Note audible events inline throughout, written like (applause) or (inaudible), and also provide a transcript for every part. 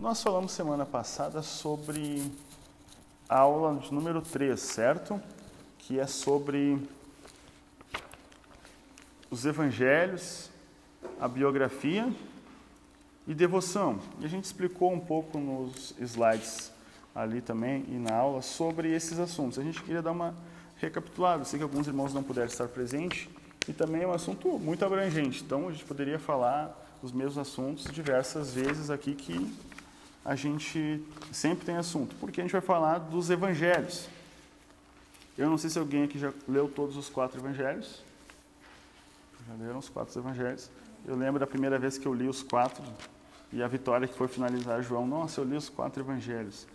Nós falamos semana passada sobre a aula de número 3, certo? Que é sobre os evangelhos, a biografia e devoção. E a gente explicou um pouco nos slides ali também e na aula sobre esses assuntos. A gente queria dar uma recapitulada. Sei que alguns irmãos não puderam estar presentes e também é um assunto muito abrangente. Então a gente poderia falar os mesmos assuntos diversas vezes aqui que a gente sempre tem assunto, porque a gente vai falar dos evangelhos. Eu não sei se alguém aqui já leu todos os quatro evangelhos. Já leram os quatro evangelhos. Eu lembro da primeira vez que eu li os quatro e a Vitória que foi finalizar João. Nossa, eu li os quatro evangelhos.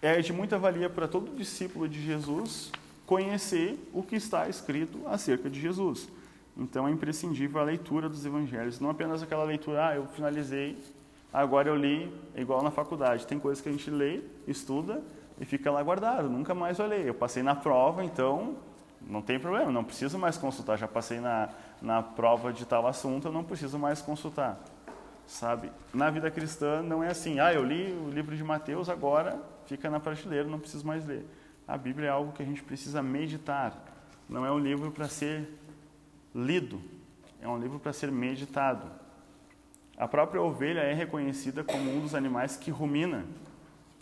É de muita valia para todo discípulo de Jesus conhecer o que está escrito acerca de Jesus. Então é imprescindível a leitura dos evangelhos, não apenas aquela leitura, ah, eu finalizei Agora eu li igual na faculdade. Tem coisas que a gente lê, estuda e fica lá guardado. Nunca mais ler. Eu passei na prova, então não tem problema. Não preciso mais consultar. Já passei na, na prova de tal assunto, eu não preciso mais consultar. Sabe? Na vida cristã não é assim. Ah, eu li o livro de Mateus, agora fica na prateleira, não preciso mais ler. A Bíblia é algo que a gente precisa meditar. Não é um livro para ser lido. É um livro para ser meditado. A própria ovelha é reconhecida como um dos animais que rumina,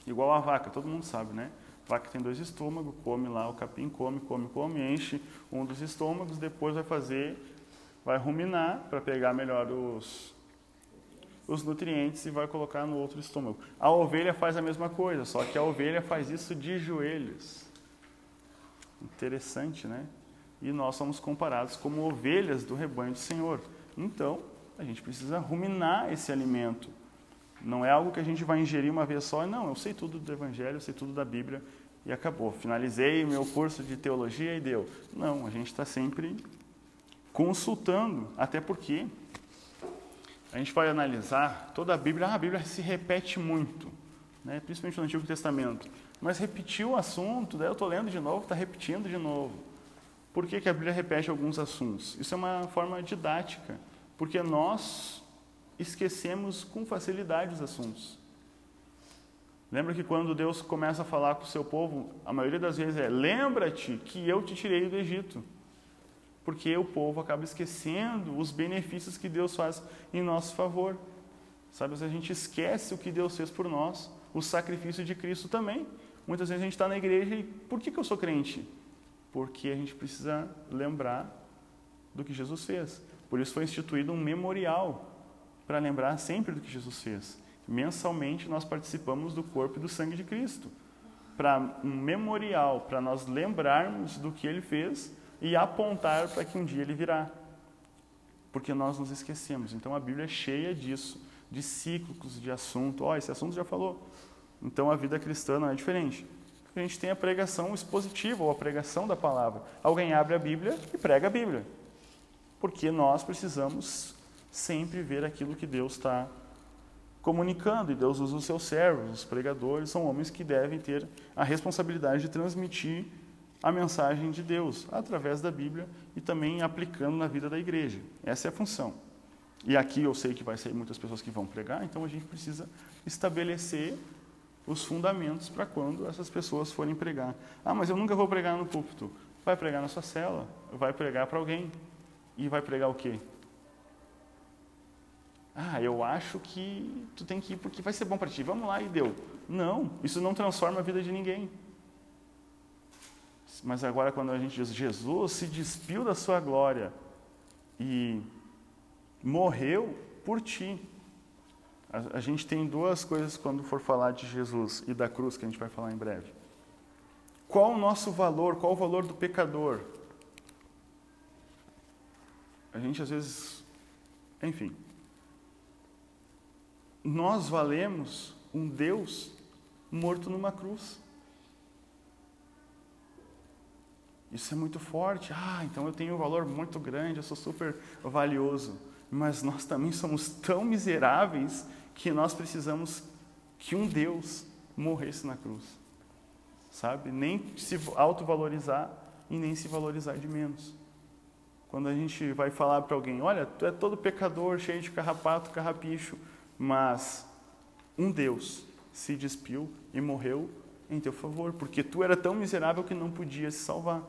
igual a vaca, todo mundo sabe, né? A vaca tem dois estômagos, come lá, o capim come, come, come, enche um dos estômagos, depois vai fazer, vai ruminar para pegar melhor os, os nutrientes e vai colocar no outro estômago. A ovelha faz a mesma coisa, só que a ovelha faz isso de joelhos. Interessante, né? E nós somos comparados como ovelhas do rebanho do Senhor. Então, a gente precisa ruminar esse alimento. Não é algo que a gente vai ingerir uma vez só. Não, eu sei tudo do Evangelho, eu sei tudo da Bíblia e acabou. Finalizei meu curso de teologia e deu. Não, a gente está sempre consultando, até porque a gente vai analisar toda a Bíblia. Ah, a Bíblia se repete muito, né? principalmente no Antigo Testamento. Mas repetiu o assunto, daí eu estou lendo de novo, está repetindo de novo. Por que, que a Bíblia repete alguns assuntos? Isso é uma forma didática porque nós esquecemos com facilidade os assuntos. Lembra que quando Deus começa a falar com o seu povo, a maioria das vezes é: lembra-te que eu te tirei do Egito. Porque o povo acaba esquecendo os benefícios que Deus faz em nosso favor. Sabe, a gente esquece o que Deus fez por nós, o sacrifício de Cristo também. Muitas vezes a gente está na igreja e por que, que eu sou crente? Porque a gente precisa lembrar do que Jesus fez. Por isso foi instituído um memorial para lembrar sempre do que Jesus fez. Mensalmente nós participamos do corpo e do sangue de Cristo. Para um memorial, para nós lembrarmos do que ele fez e apontar para que um dia ele virá. Porque nós nos esquecemos. Então a Bíblia é cheia disso, de cíclicos, de assunto. Ó, oh, esse assunto já falou. Então a vida cristã não é diferente. A gente tem a pregação expositiva ou a pregação da palavra. Alguém abre a Bíblia e prega a Bíblia porque nós precisamos sempre ver aquilo que Deus está comunicando, e Deus usa os seus servos, os pregadores, são homens que devem ter a responsabilidade de transmitir a mensagem de Deus através da Bíblia e também aplicando na vida da igreja. Essa é a função. E aqui eu sei que vai ser muitas pessoas que vão pregar, então a gente precisa estabelecer os fundamentos para quando essas pessoas forem pregar. Ah, mas eu nunca vou pregar no púlpito. Vai pregar na sua cela, vai pregar para alguém, e vai pregar o quê? Ah, eu acho que tu tem que ir porque vai ser bom para ti. Vamos lá e deu. Não, isso não transforma a vida de ninguém. Mas agora quando a gente diz Jesus se despiu da sua glória e morreu por ti. A, a gente tem duas coisas quando for falar de Jesus e da cruz que a gente vai falar em breve. Qual o nosso valor? Qual o valor do pecador? A gente às vezes, enfim, nós valemos um Deus morto numa cruz. Isso é muito forte. Ah, então eu tenho um valor muito grande, eu sou super valioso. Mas nós também somos tão miseráveis que nós precisamos que um Deus morresse na cruz. Sabe? Nem se autovalorizar e nem se valorizar de menos. Quando a gente vai falar para alguém, olha, tu é todo pecador, cheio de carrapato, carrapicho, mas um Deus se despiu e morreu em teu favor, porque tu era tão miserável que não podia se salvar.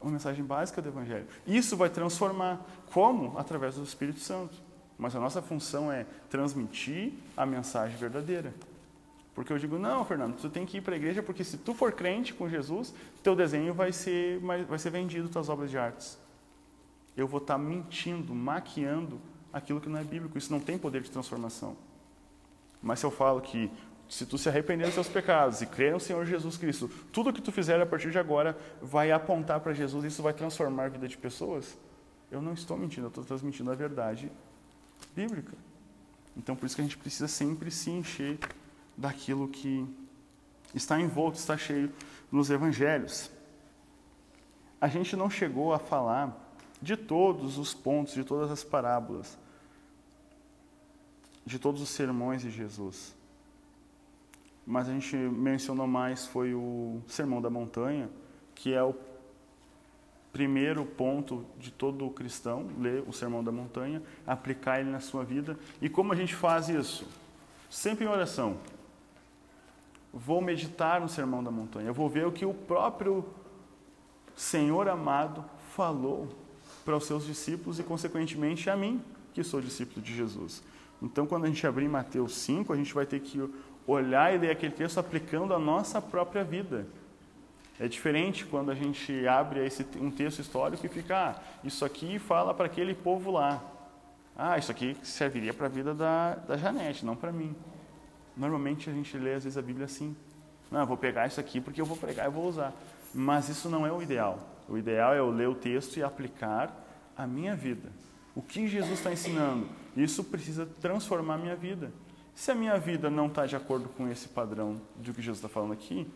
Uma mensagem básica do Evangelho. Isso vai transformar. Como? Através do Espírito Santo. Mas a nossa função é transmitir a mensagem verdadeira. Porque eu digo, não, Fernando, tu tem que ir para a igreja porque se tu for crente com Jesus, teu desenho vai ser, vai ser vendido, tuas obras de artes. Eu vou estar mentindo, maquiando aquilo que não é bíblico. Isso não tem poder de transformação. Mas se eu falo que se tu se arrepender dos seus pecados e crer no Senhor Jesus Cristo, tudo que tu fizer a partir de agora vai apontar para Jesus e isso vai transformar a vida de pessoas, eu não estou mentindo, eu estou transmitindo a verdade bíblica. Então, por isso que a gente precisa sempre se encher daquilo que está envolto, está cheio nos evangelhos. A gente não chegou a falar de todos os pontos, de todas as parábolas, de todos os sermões de Jesus mas a gente mencionou mais foi o Sermão da Montanha, que é o primeiro ponto de todo cristão, ler o Sermão da Montanha, aplicar ele na sua vida. E como a gente faz isso? Sempre em oração. Vou meditar no Sermão da Montanha, vou ver o que o próprio Senhor amado falou para os seus discípulos e, consequentemente, a mim, que sou discípulo de Jesus. Então, quando a gente abrir Mateus 5, a gente vai ter que olhar e ler aquele texto aplicando a nossa própria vida. É diferente quando a gente abre esse, um texto histórico e fica, ah, isso aqui fala para aquele povo lá. Ah, isso aqui serviria para a vida da, da Janete, não para mim. Normalmente a gente lê às vezes a Bíblia assim. Não, eu vou pegar isso aqui porque eu vou pregar e vou usar. Mas isso não é o ideal. O ideal é eu ler o texto e aplicar a minha vida. O que Jesus está ensinando? Isso precisa transformar a minha vida. Se a minha vida não está de acordo com esse padrão do que Jesus está falando aqui,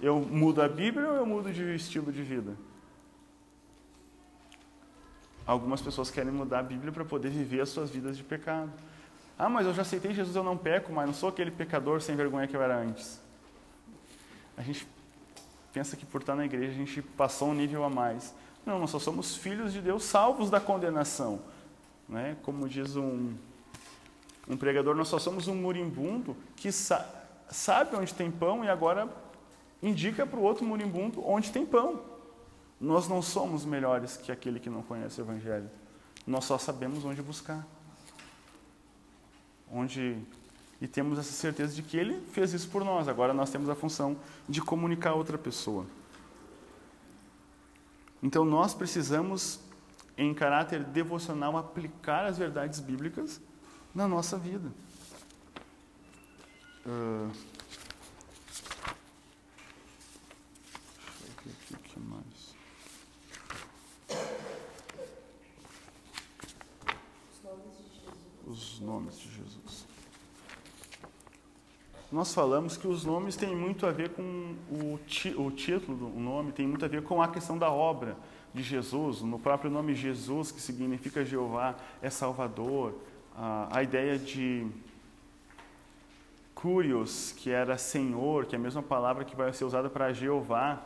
eu mudo a Bíblia ou eu mudo de estilo de vida? Algumas pessoas querem mudar a Bíblia para poder viver as suas vidas de pecado. Ah, mas eu já aceitei Jesus, eu não peco, mas não sou aquele pecador sem vergonha que eu era antes. A gente pensa que por estar na igreja a gente passou um nível a mais. Não, nós só somos filhos de Deus salvos da condenação. Né? Como diz um, um pregador, nós só somos um moribundo que sa sabe onde tem pão e agora indica para o outro moribundo onde tem pão. Nós não somos melhores que aquele que não conhece o Evangelho. Nós só sabemos onde buscar. Onde e temos essa certeza de que ele fez isso por nós. Agora nós temos a função de comunicar a outra pessoa. Então nós precisamos, em caráter devocional, aplicar as verdades bíblicas na nossa vida. Uh, deixa eu ver aqui. Os nomes de Jesus. Nós falamos que os nomes têm muito a ver com o, ti, o título do nome, tem muito a ver com a questão da obra de Jesus. No próprio nome Jesus, que significa Jeová, é Salvador, a, a ideia de curios, que era Senhor, que é a mesma palavra que vai ser usada para Jeová,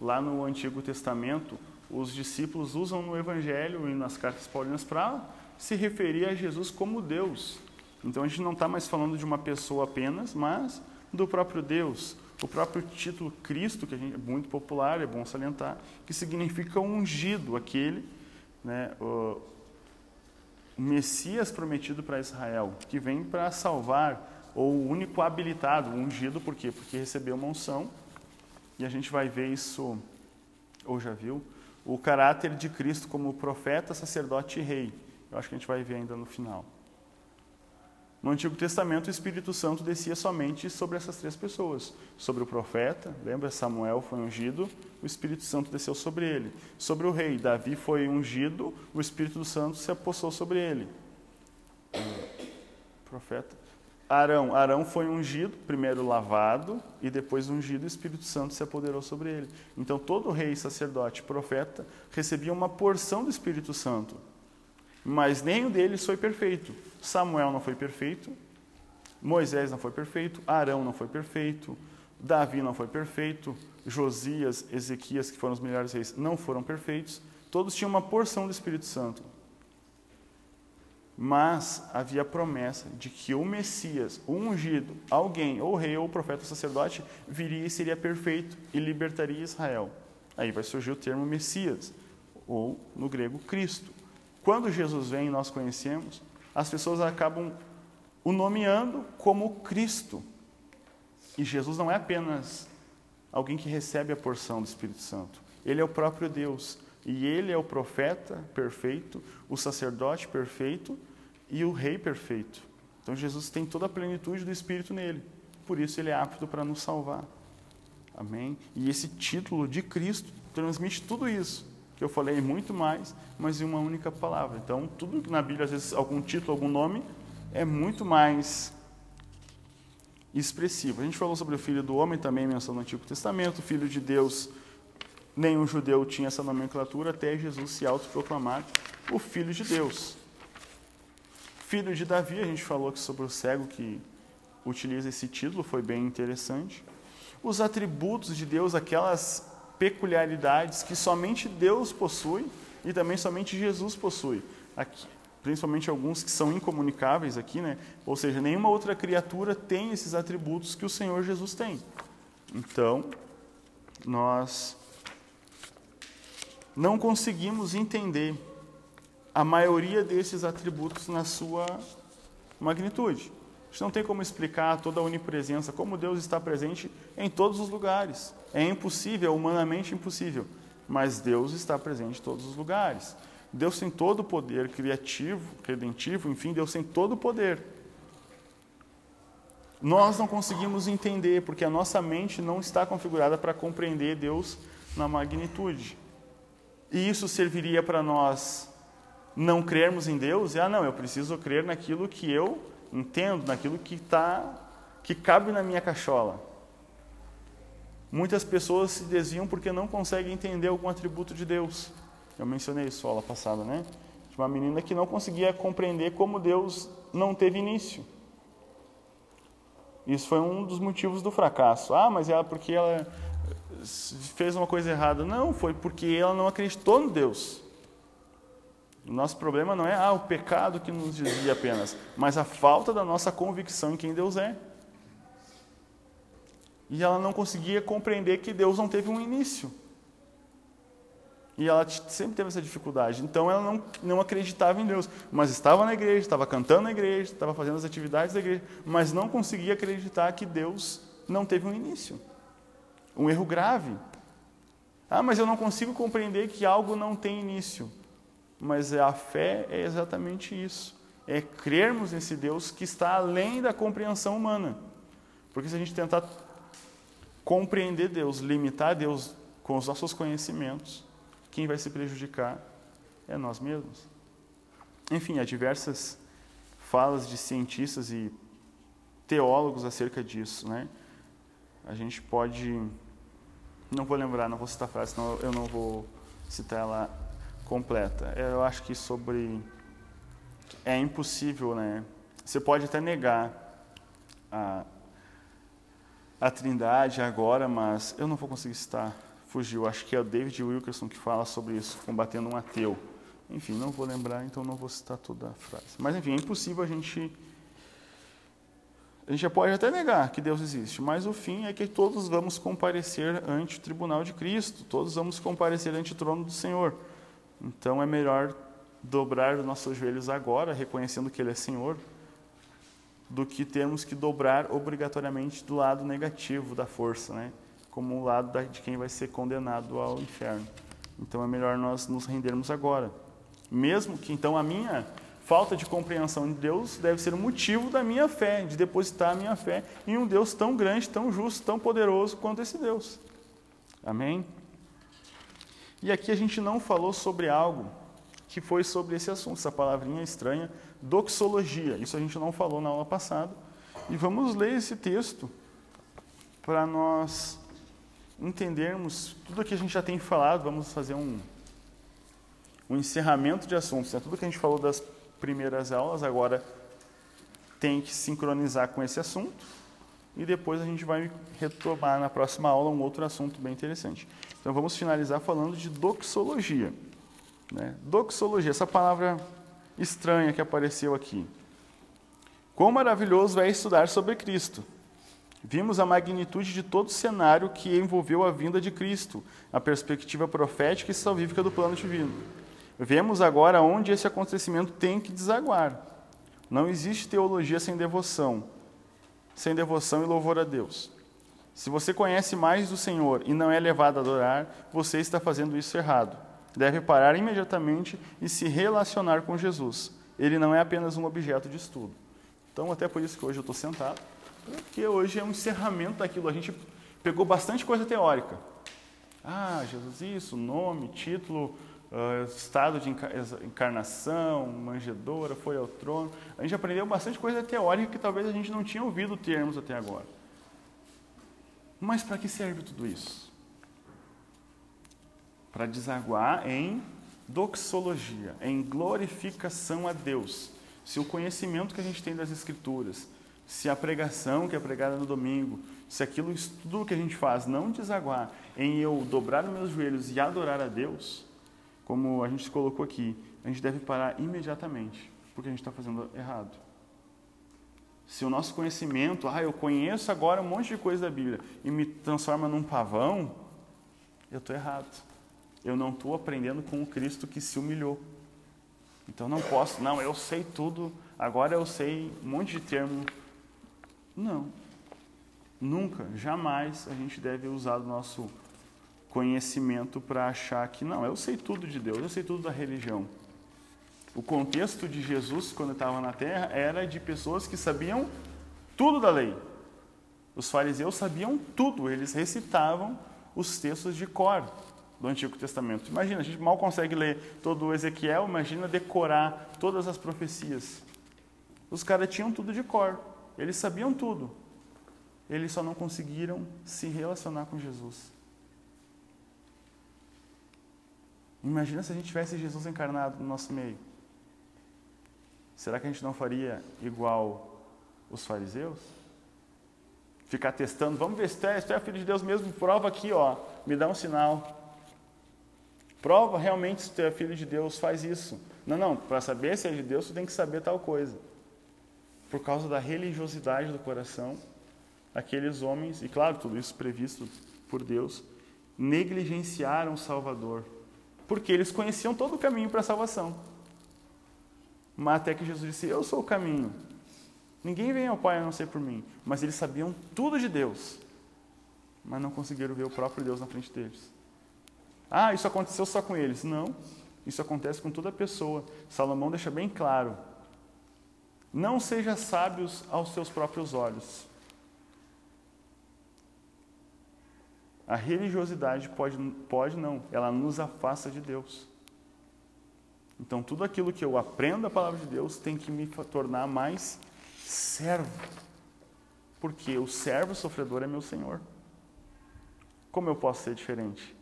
lá no Antigo Testamento, os discípulos usam no Evangelho e nas cartas paulinas para se referir a Jesus como Deus. Então a gente não está mais falando de uma pessoa apenas, mas do próprio Deus. O próprio título Cristo, que é muito popular, é bom salientar, que significa ungido, aquele, né, o Messias prometido para Israel, que vem para salvar, ou o único habilitado, ungido, por quê? Porque recebeu uma unção, e a gente vai ver isso, ou já viu, o caráter de Cristo como profeta, sacerdote e rei. Eu acho que a gente vai ver ainda no final. No Antigo Testamento, o Espírito Santo descia somente sobre essas três pessoas. Sobre o profeta, lembra? Samuel foi ungido, o Espírito Santo desceu sobre ele. Sobre o rei, Davi foi ungido, o Espírito Santo se apossou sobre ele. Profeta. Arão, Arão foi ungido, primeiro lavado e depois ungido, o Espírito Santo se apoderou sobre ele. Então todo rei, sacerdote, profeta recebia uma porção do Espírito Santo. Mas nenhum deles foi perfeito. Samuel não foi perfeito, Moisés não foi perfeito, Arão não foi perfeito, Davi não foi perfeito, Josias, Ezequias, que foram os melhores reis, não foram perfeitos. Todos tinham uma porção do Espírito Santo. Mas havia a promessa de que o Messias, o ungido, alguém, ou rei, ou profeta, ou sacerdote, viria e seria perfeito e libertaria Israel. Aí vai surgir o termo Messias, ou no grego Cristo. Quando Jesus vem, nós conhecemos, as pessoas acabam o nomeando como Cristo. E Jesus não é apenas alguém que recebe a porção do Espírito Santo. Ele é o próprio Deus. E ele é o profeta perfeito, o sacerdote perfeito e o rei perfeito. Então Jesus tem toda a plenitude do Espírito nele. Por isso ele é apto para nos salvar. Amém? E esse título de Cristo transmite tudo isso que eu falei muito mais, mas em uma única palavra. Então, tudo na Bíblia, às vezes, algum título, algum nome, é muito mais expressivo. A gente falou sobre o Filho do Homem, também menção no Antigo Testamento, Filho de Deus, nenhum judeu tinha essa nomenclatura, até Jesus se autoproclamar o Filho de Deus. Filho de Davi, a gente falou sobre o cego que utiliza esse título, foi bem interessante. Os atributos de Deus, aquelas peculiaridades que somente Deus possui e também somente Jesus possui. Aqui, principalmente alguns que são incomunicáveis aqui, né? Ou seja, nenhuma outra criatura tem esses atributos que o Senhor Jesus tem. Então, nós não conseguimos entender a maioria desses atributos na sua magnitude. A gente não tem como explicar toda a onipresença, como Deus está presente em todos os lugares. É impossível, é humanamente impossível, mas Deus está presente em todos os lugares. Deus tem todo o poder criativo, redentivo, enfim, Deus tem todo o poder. Nós não conseguimos entender, porque a nossa mente não está configurada para compreender Deus na magnitude. E isso serviria para nós não crermos em Deus? E, ah, não, eu preciso crer naquilo que eu entendo, naquilo que tá, que cabe na minha cachola. Muitas pessoas se desviam porque não conseguem entender algum atributo de Deus. Eu mencionei isso aula passada, né? De uma menina que não conseguia compreender como Deus não teve início. Isso foi um dos motivos do fracasso. Ah, mas ela porque ela fez uma coisa errada. Não, foi porque ela não acreditou no Deus. O nosso problema não é ah, o pecado que nos desvia apenas, mas a falta da nossa convicção em quem Deus é. E ela não conseguia compreender que Deus não teve um início. E ela sempre teve essa dificuldade. Então ela não, não acreditava em Deus, mas estava na igreja, estava cantando na igreja, estava fazendo as atividades da igreja, mas não conseguia acreditar que Deus não teve um início. Um erro grave. Ah, mas eu não consigo compreender que algo não tem início mas a fé é exatamente isso. É crermos nesse Deus que está além da compreensão humana. Porque se a gente tentar compreender Deus, limitar Deus com os nossos conhecimentos, quem vai se prejudicar é nós mesmos. Enfim, há diversas falas de cientistas e teólogos acerca disso, né? A gente pode, não vou lembrar, não vou citar a frase, senão eu não vou citar ela completa. Eu acho que sobre é impossível, né? Você pode até negar a, a Trindade agora, mas eu não vou conseguir citar. Fugiu. Acho que é o David Wilkerson que fala sobre isso, combatendo um ateu. Enfim, não vou lembrar, então não vou citar toda a frase. Mas enfim, é impossível a gente a gente pode até negar que Deus existe, mas o fim é que todos vamos comparecer ante o tribunal de Cristo, todos vamos comparecer ante o trono do Senhor. Então é melhor dobrar os nossos joelhos agora, reconhecendo que Ele é Senhor, do que termos que dobrar obrigatoriamente do lado negativo da força, né? como o lado de quem vai ser condenado ao inferno. Então é melhor nós nos rendermos agora. Mesmo que então a minha falta de compreensão de Deus deve ser o motivo da minha fé, de depositar a minha fé em um Deus tão grande, tão justo, tão poderoso quanto esse Deus. Amém? E aqui a gente não falou sobre algo que foi sobre esse assunto, essa palavrinha estranha, doxologia. Isso a gente não falou na aula passada. E vamos ler esse texto para nós entendermos tudo que a gente já tem falado. Vamos fazer um, um encerramento de assuntos. Né? Tudo que a gente falou das primeiras aulas agora tem que sincronizar com esse assunto. E depois a gente vai retomar na próxima aula um outro assunto bem interessante. Então vamos finalizar falando de doxologia. Né? Doxologia, essa palavra estranha que apareceu aqui. Quão maravilhoso é estudar sobre Cristo. Vimos a magnitude de todo o cenário que envolveu a vinda de Cristo, a perspectiva profética e salvífica do plano divino. Vemos agora onde esse acontecimento tem que desaguar. Não existe teologia sem devoção, sem devoção e louvor a Deus. Se você conhece mais do Senhor e não é levado a adorar, você está fazendo isso errado. Deve parar imediatamente e se relacionar com Jesus. Ele não é apenas um objeto de estudo. Então, até por isso que hoje eu estou sentado, porque hoje é um encerramento daquilo. A gente pegou bastante coisa teórica. Ah, Jesus, isso, nome, título, uh, estado de encarnação, manjedora, foi ao trono. A gente aprendeu bastante coisa teórica que talvez a gente não tinha ouvido termos até agora. Mas para que serve tudo isso? Para desaguar em doxologia, em glorificação a Deus. Se o conhecimento que a gente tem das Escrituras, se a pregação que é pregada no domingo, se aquilo, tudo que a gente faz não desaguar em eu dobrar os meus joelhos e adorar a Deus, como a gente colocou aqui, a gente deve parar imediatamente, porque a gente está fazendo errado. Se o nosso conhecimento, ah, eu conheço agora um monte de coisa da Bíblia e me transforma num pavão, eu estou errado. Eu não estou aprendendo com o Cristo que se humilhou. Então não posso, não, eu sei tudo, agora eu sei um monte de termo. Não. Nunca, jamais a gente deve usar o nosso conhecimento para achar que, não, eu sei tudo de Deus, eu sei tudo da religião. O contexto de Jesus, quando estava na terra, era de pessoas que sabiam tudo da lei. Os fariseus sabiam tudo, eles recitavam os textos de cor do Antigo Testamento. Imagina, a gente mal consegue ler todo o Ezequiel, imagina decorar todas as profecias. Os caras tinham tudo de cor, eles sabiam tudo. Eles só não conseguiram se relacionar com Jesus. Imagina se a gente tivesse Jesus encarnado no nosso meio. Será que a gente não faria igual os fariseus? Ficar testando, vamos ver se tu é, se tu é filho de Deus mesmo, prova aqui, ó, me dá um sinal. Prova realmente se tu é filho de Deus, faz isso. Não, não, para saber se é de Deus, tu tem que saber tal coisa. Por causa da religiosidade do coração, aqueles homens, e claro, tudo isso previsto por Deus, negligenciaram o Salvador porque eles conheciam todo o caminho para a salvação. Mas até que Jesus disse: Eu sou o caminho. Ninguém vem ao Pai a não ser por mim. Mas eles sabiam tudo de Deus, mas não conseguiram ver o próprio Deus na frente deles. Ah, isso aconteceu só com eles. Não, isso acontece com toda pessoa. Salomão deixa bem claro: Não seja sábios aos seus próprios olhos. A religiosidade pode, pode não, ela nos afasta de Deus. Então, tudo aquilo que eu aprendo a palavra de Deus tem que me tornar mais servo. Porque o servo sofredor é meu Senhor. Como eu posso ser diferente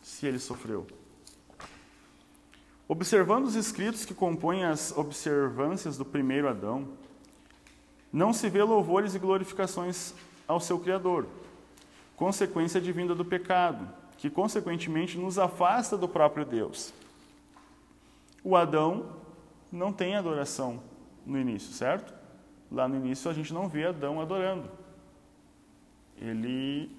se ele sofreu? Observando os escritos que compõem as observâncias do primeiro Adão, não se vê louvores e glorificações ao seu Criador consequência advinda do pecado, que consequentemente nos afasta do próprio Deus. O Adão não tem adoração no início, certo? Lá no início a gente não vê Adão adorando. Ele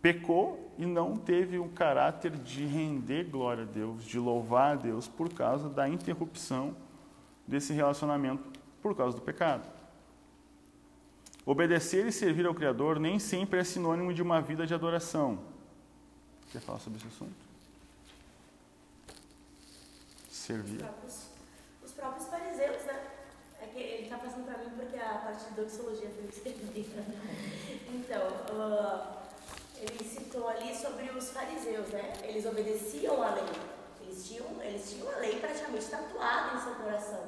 pecou e não teve o caráter de render glória a Deus, de louvar a Deus por causa da interrupção desse relacionamento por causa do pecado. Obedecer e servir ao Criador nem sempre é sinônimo de uma vida de adoração. Quer falar sobre esse assunto? Servir. Os próprios, os próprios fariseus, né? É que ele está passando para mim porque a parte de doxologia foi escrevida. Então, uh, ele citou ali sobre os fariseus, né? Eles obedeciam a lei. Eles tinham, eles tinham a lei praticamente tatuada em seu coração,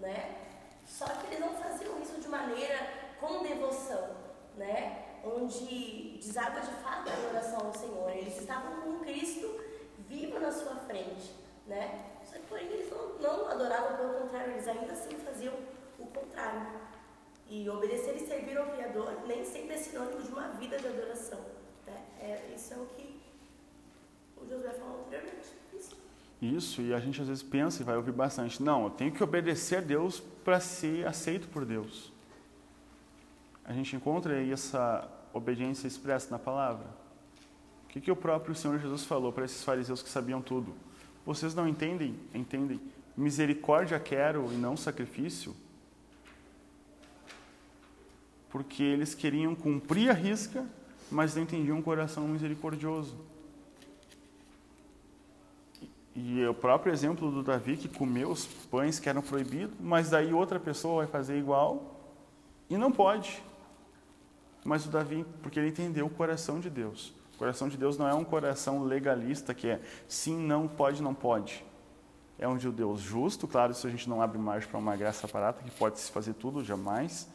né? Só que eles não faziam isso de maneira com devoção, né? onde deságua de fato a adoração ao Senhor. Eles estavam com Cristo vivo na sua frente. Né? Porém, eles não, não adoravam, pelo contrário, eles ainda assim faziam o contrário. E obedecer e servir ao Criador nem sempre é sinônimo de uma vida de adoração. Né? É, isso é o que o Josué falou anteriormente. Isso. Isso, e a gente às vezes pensa e vai ouvir bastante. Não, eu tenho que obedecer a Deus para ser aceito por Deus. A gente encontra aí essa obediência expressa na palavra. O que, que o próprio Senhor Jesus falou para esses fariseus que sabiam tudo? Vocês não entendem? Entendem? Misericórdia quero e não sacrifício? Porque eles queriam cumprir a risca, mas não entendiam um coração misericordioso. E o próprio exemplo do Davi que comeu os pães que eram proibidos, mas daí outra pessoa vai fazer igual e não pode. Mas o Davi, porque ele entendeu o coração de Deus. O coração de Deus não é um coração legalista que é sim, não, pode, não pode. É um de Deus justo, claro, isso a gente não abre margem para uma graça barata que pode se fazer tudo, jamais.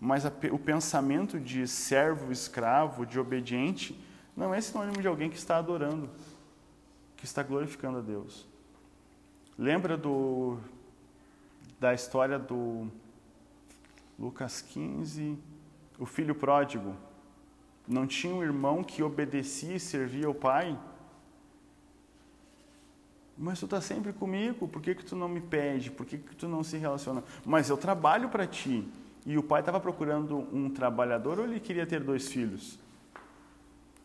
Mas a, o pensamento de servo, escravo, de obediente, não é sinônimo de alguém que está adorando que está glorificando a Deus. Lembra do da história do Lucas 15, o filho pródigo? Não tinha um irmão que obedecia e servia ao pai? Mas tu está sempre comigo, por que, que tu não me pede? Por que, que tu não se relaciona? Mas eu trabalho para ti. E o pai estava procurando um trabalhador ou ele queria ter dois filhos?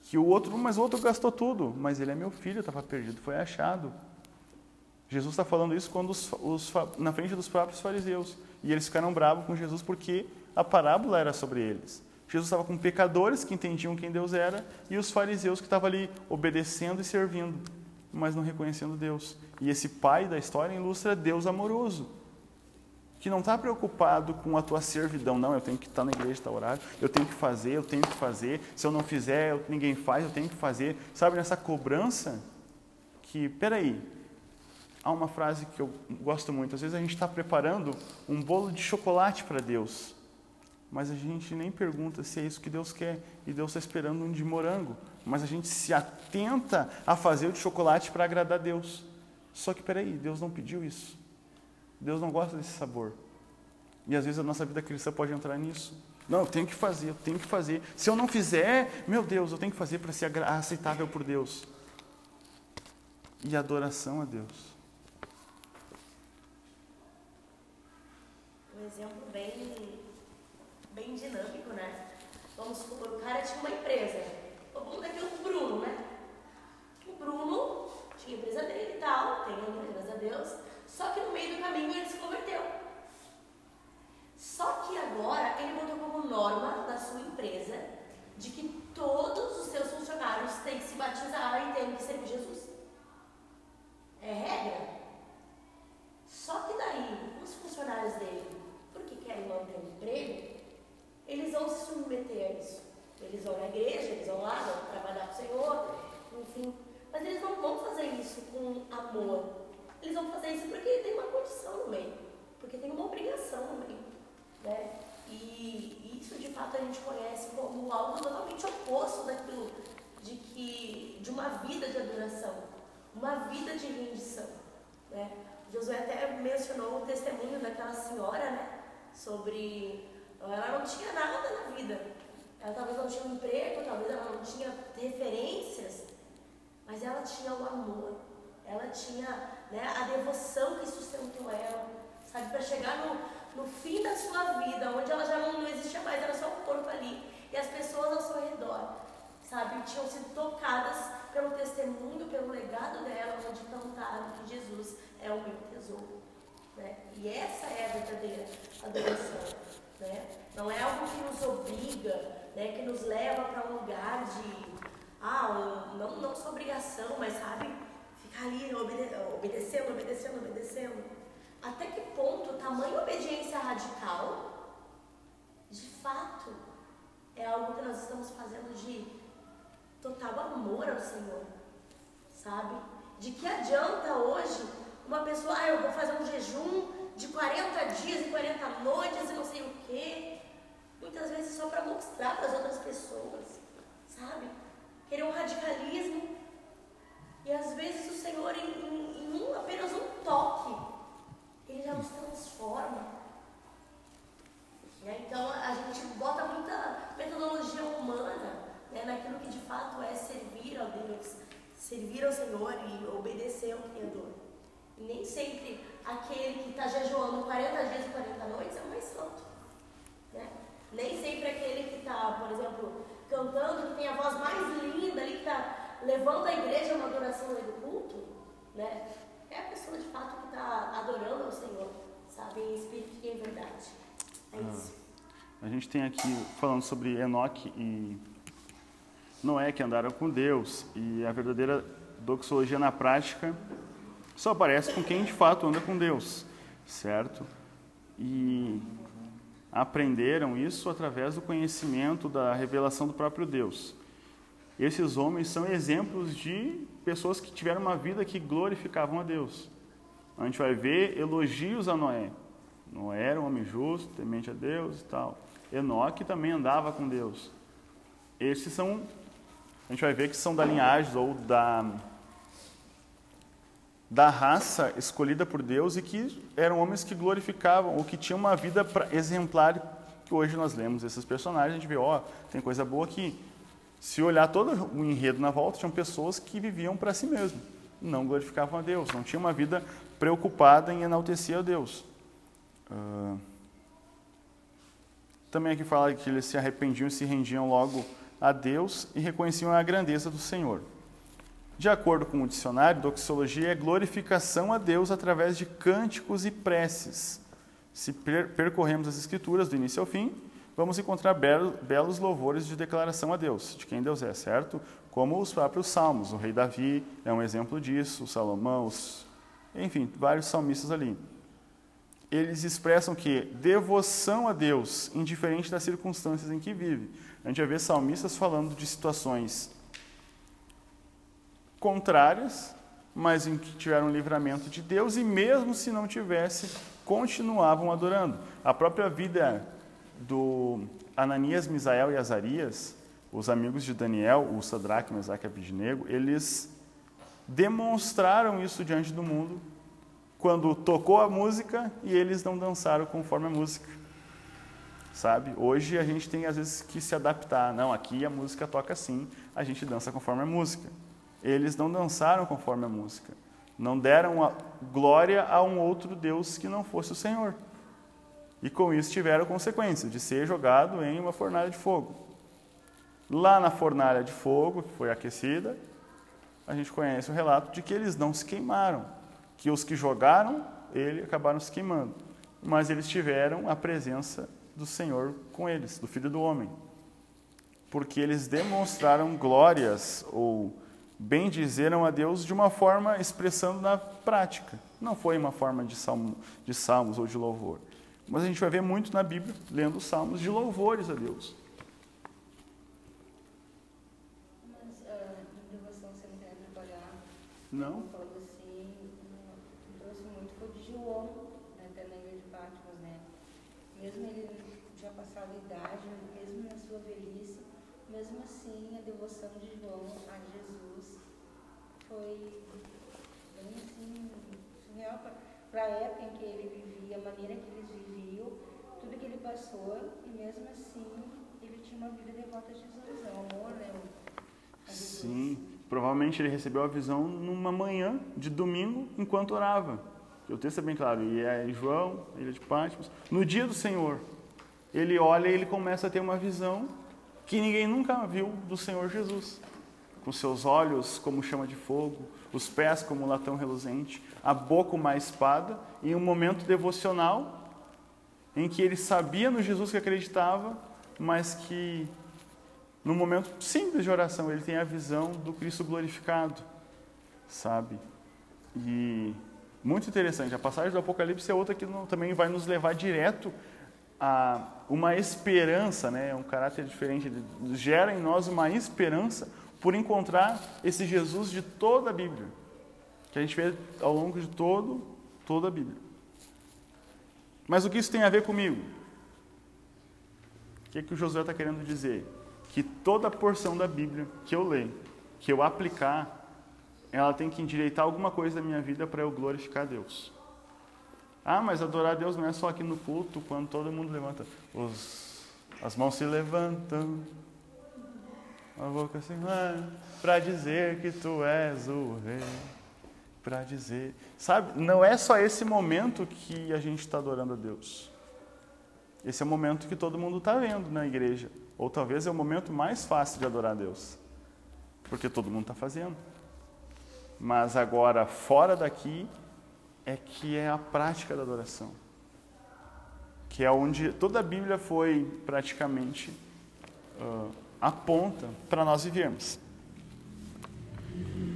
Que o outro, mas o outro gastou tudo, mas ele é meu filho, estava perdido, foi achado. Jesus está falando isso quando os, os, na frente dos próprios fariseus. E eles ficaram bravos com Jesus porque a parábola era sobre eles. Jesus estava com pecadores que entendiam quem Deus era e os fariseus que estavam ali obedecendo e servindo, mas não reconhecendo Deus. E esse pai da história ilustra Deus amoroso que não está preocupado com a tua servidão, não, eu tenho que estar na igreja, estar horário, eu tenho que fazer, eu tenho que fazer, se eu não fizer, ninguém faz, eu tenho que fazer. Sabe, nessa cobrança que, peraí, há uma frase que eu gosto muito, às vezes a gente está preparando um bolo de chocolate para Deus, mas a gente nem pergunta se é isso que Deus quer, e Deus está esperando um de morango, mas a gente se atenta a fazer o de chocolate para agradar Deus. Só que, peraí, Deus não pediu isso. Deus não gosta desse sabor. E às vezes a nossa vida cristã pode entrar nisso. Não, eu tenho que fazer, eu tenho que fazer. Se eu não fizer, meu Deus, eu tenho que fazer para ser aceitável por Deus. E adoração a Deus. Um exemplo bem, bem dinâmico, né? Vamos supor, o cara tinha uma empresa. Vamos daqui o Bruno, né? O Bruno tinha empresa dele e tal, tem graças a Deus. Só que no meio do caminho ele se converteu. Só que agora ele botou como norma da sua empresa de que todos os seus funcionários têm que se batizar e têm que servir Jesus. É regra. Só que daí, os funcionários dele, porque querem manter o emprego, eles vão se submeter a isso. Eles vão na igreja, eles vão lá, vão trabalhar com o Senhor, enfim. Mas eles não vão fazer isso com amor, eles vão fazer isso porque tem uma condição no meio, porque tem uma obrigação no meio. Né? E isso de fato a gente conhece como algo totalmente oposto daquilo de que de uma vida de adoração, uma vida de rendição. Né? Josué até mencionou o testemunho daquela senhora, né? Sobre ela não tinha nada na vida. Ela talvez não tinha um emprego, talvez ela não tinha referências, mas ela tinha o amor, ela tinha né, a devoção que sustentou ela, sabe, para chegar no, no fim da sua vida, onde ela já não, não existia mais, era só um corpo ali, e as pessoas ao seu redor, sabe, tinham sido tocadas pelo testemunho, pelo legado dela, onde cantaram que Jesus é o meu tesouro. Né? E essa é a verdadeira adoração. Né? Não é algo que nos obriga, né, que nos leva para um lugar de, ah, não, não só obrigação, mas sabe, ali obede obedecendo, obedecendo, obedecendo. Até que ponto tamanha obediência radical, de fato, é algo que nós estamos fazendo de total amor ao Senhor, sabe? De que adianta hoje uma pessoa, ah, eu vou fazer um jejum de 40 dias e 40 noites e não sei o quê. Muitas vezes só para mostrar para as outras pessoas, sabe? Querer um radicalismo e às vezes o Senhor, em, em, em um, apenas um toque, Ele já nos transforma. Né? Então a gente bota muita metodologia humana né, naquilo que de fato é servir a Deus, servir ao Senhor e obedecer ao Criador. Nem sempre aquele que está jejuando 40 dias e 40 noites é o mais santo. Nem sempre aquele que está, por exemplo, cantando, que tem a voz mais linda ali, que está levando a igreja a uma adoração ali do culto, né? é a pessoa de fato que está adorando ao Senhor, sabe, em espírito e em verdade. É ah. isso. A gente tem aqui falando sobre Enoque e Noé que andaram com Deus e a verdadeira doxologia na prática só aparece com quem de fato anda com Deus, certo? E aprenderam isso através do conhecimento da revelação do próprio Deus. Esses homens são exemplos de pessoas que tiveram uma vida que glorificavam a Deus. A gente vai ver elogios a Noé. Noé era um homem justo, temente a Deus e tal. Enoque também andava com Deus. Esses são, a gente vai ver que são da linhagem ou da da raça escolhida por Deus e que eram homens que glorificavam ou que tinham uma vida exemplar que hoje nós lemos esses personagens, a gente vê, ó, oh, tem coisa boa aqui. Se olhar todo o enredo na volta, tinham pessoas que viviam para si mesmo, não glorificavam a Deus, não tinham uma vida preocupada em enaltecer a Deus. Uh... Também aqui fala que eles se arrependiam e se rendiam logo a Deus e reconheciam a grandeza do Senhor. De acordo com o dicionário, doxologia é glorificação a Deus através de cânticos e preces. Se percorremos as Escrituras do início ao fim, vamos encontrar belos louvores de declaração a Deus, de quem Deus é, certo? Como os próprios salmos. O rei Davi é um exemplo disso, Salomão, os... enfim, vários salmistas ali. Eles expressam que devoção a Deus, indiferente das circunstâncias em que vive. A gente vai ver salmistas falando de situações contrárias, mas em que tiveram livramento de Deus e mesmo se não tivesse, continuavam adorando. A própria vida do Ananias, Misael e Azarias, os amigos de Daniel, o Sadraque, Mesaque e Abidnego, eles demonstraram isso diante do mundo quando tocou a música e eles não dançaram conforme a música. Sabe? Hoje a gente tem às vezes que se adaptar. Não, aqui a música toca assim, a gente dança conforme a música eles não dançaram conforme a música. Não deram a glória a um outro Deus que não fosse o Senhor. E com isso tiveram consequências de ser jogado em uma fornalha de fogo. Lá na fornalha de fogo, que foi aquecida, a gente conhece o relato de que eles não se queimaram, que os que jogaram, ele acabaram se queimando. Mas eles tiveram a presença do Senhor com eles, do Filho do Homem. Porque eles demonstraram glórias ou bendizeram a Deus de uma forma expressando na prática. Não foi uma forma de, salmo, de salmos ou de louvor. Mas a gente vai ver muito na Bíblia, lendo os salmos, de louvores a Deus. Mas uh, devoção você não quer trabalhar? Não. Falando assim, trouxe muito foi de João, né, até na igreja de Patmos, né? Mesmo ele já passado a idade, mesmo na sua velhice, mesmo assim a devoção de João foi bem assim, surreal para a época em que ele vivia, a maneira que eles viviam, tudo que ele passou, e mesmo assim ele tinha uma vida devota a Jesus, é o amor, né? Sim, provavelmente ele recebeu a visão numa manhã de domingo enquanto orava. O texto é bem claro, e é João, ilha de Patmos, no dia do Senhor. Ele olha e ele começa a ter uma visão que ninguém nunca viu do Senhor Jesus com seus olhos como chama de fogo, os pés como latão reluzente, a boca uma espada, em um momento devocional em que ele sabia no Jesus que acreditava, mas que no momento simples de oração ele tem a visão do Cristo glorificado, sabe? E muito interessante, a passagem do Apocalipse é outra que não, também vai nos levar direto a uma esperança, né? um caráter diferente, gera em nós uma esperança, por encontrar esse Jesus de toda a Bíblia, que a gente vê ao longo de todo, toda a Bíblia. Mas o que isso tem a ver comigo? O que, é que o Josué está querendo dizer? Que toda porção da Bíblia que eu leio, que eu aplicar, ela tem que endireitar alguma coisa da minha vida para eu glorificar Deus. Ah, mas adorar Deus não é só aqui no culto, quando todo mundo levanta. Os, as mãos se levantam, a boca assim, para dizer que tu és o rei. para dizer, sabe? Não é só esse momento que a gente está adorando a Deus. Esse é o momento que todo mundo está vendo na igreja. Ou talvez é o momento mais fácil de adorar a Deus. Porque todo mundo está fazendo. Mas agora, fora daqui, é que é a prática da adoração. Que é onde toda a Bíblia foi praticamente uh, aponta para nós vivermos.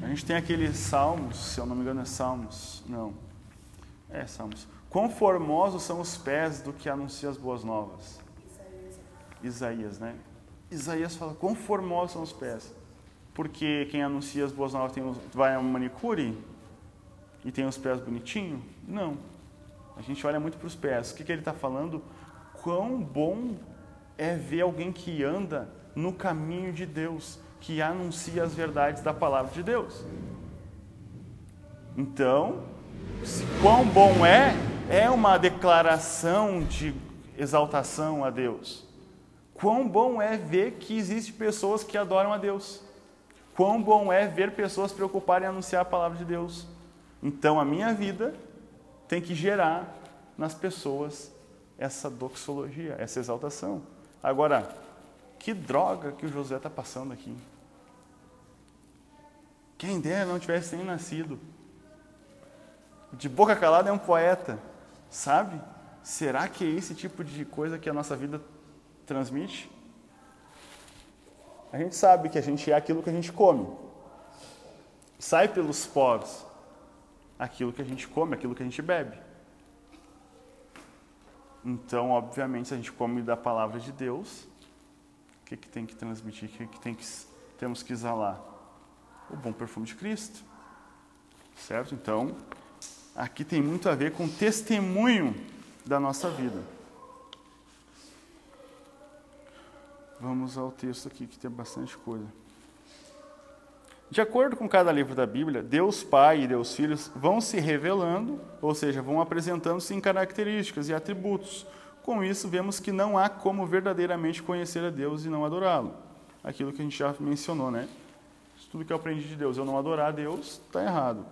A gente tem aqueles salmos, se eu não me engano é salmos, não, é salmos. Quão formosos são os pés do que anuncia as boas novas. Isaías, né? Isaías fala, quão formosos são os pés. Porque quem anuncia as boas novas tem, vai a um manicure e tem os pés bonitinhos? Não. A gente olha muito para os pés. O que, que ele está falando? Quão bom é ver alguém que anda no caminho de Deus, que anuncia as verdades da palavra de Deus. Então, quão bom é, é uma declaração de exaltação a Deus. Quão bom é ver que existem pessoas que adoram a Deus. Quão bom é ver pessoas preocuparem em anunciar a palavra de Deus. Então, a minha vida tem que gerar nas pessoas essa doxologia, essa exaltação. Agora, que droga que o José está passando aqui. Quem dera não tivesse nem nascido. De boca calada é um poeta, sabe? Será que é esse tipo de coisa que a nossa vida transmite? A gente sabe que a gente é aquilo que a gente come. Sai pelos poros aquilo que a gente come, aquilo que a gente bebe. Então, obviamente, se a gente come da palavra de Deus, que, que tem que transmitir? O que, que, tem que temos que exalar? O bom perfume de Cristo. Certo? Então, aqui tem muito a ver com testemunho da nossa vida. Vamos ao texto aqui que tem bastante coisa. De acordo com cada livro da Bíblia, Deus Pai e Deus Filho vão se revelando, ou seja, vão apresentando-se em características e atributos, com isso, vemos que não há como verdadeiramente conhecer a Deus e não adorá-lo. Aquilo que a gente já mencionou, né? Tudo que eu aprendi de Deus, eu não adorar a Deus, está errado.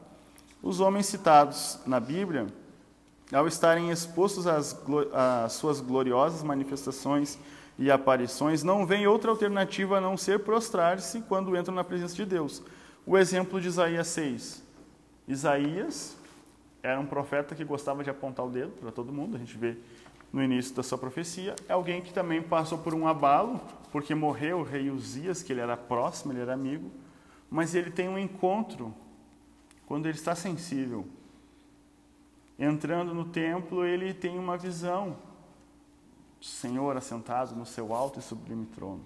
Os homens citados na Bíblia, ao estarem expostos às, às suas gloriosas manifestações e aparições, não vem outra alternativa a não ser prostrar-se quando entram na presença de Deus. O exemplo de Isaías 6. Isaías era um profeta que gostava de apontar o dedo para todo mundo, a gente vê no início da sua profecia, é alguém que também passou por um abalo, porque morreu o rei Uzias, que ele era próximo, ele era amigo, mas ele tem um encontro quando ele está sensível. Entrando no templo, ele tem uma visão do Senhor assentado no seu alto e sublime trono.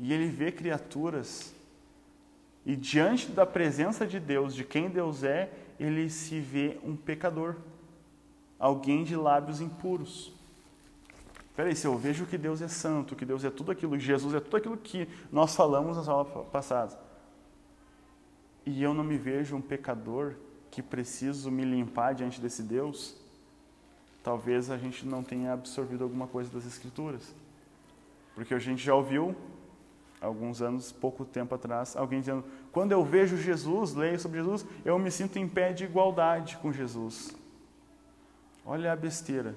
E ele vê criaturas e diante da presença de Deus, de quem Deus é, ele se vê um pecador, alguém de lábios impuros. Peraí, se eu vejo que Deus é santo, que Deus é tudo aquilo, Jesus é tudo aquilo que nós falamos nas aulas passadas, e eu não me vejo um pecador que preciso me limpar diante desse Deus, talvez a gente não tenha absorvido alguma coisa das Escrituras. Porque a gente já ouviu, alguns anos, pouco tempo atrás, alguém dizendo: quando eu vejo Jesus, leio sobre Jesus, eu me sinto em pé de igualdade com Jesus. Olha a besteira.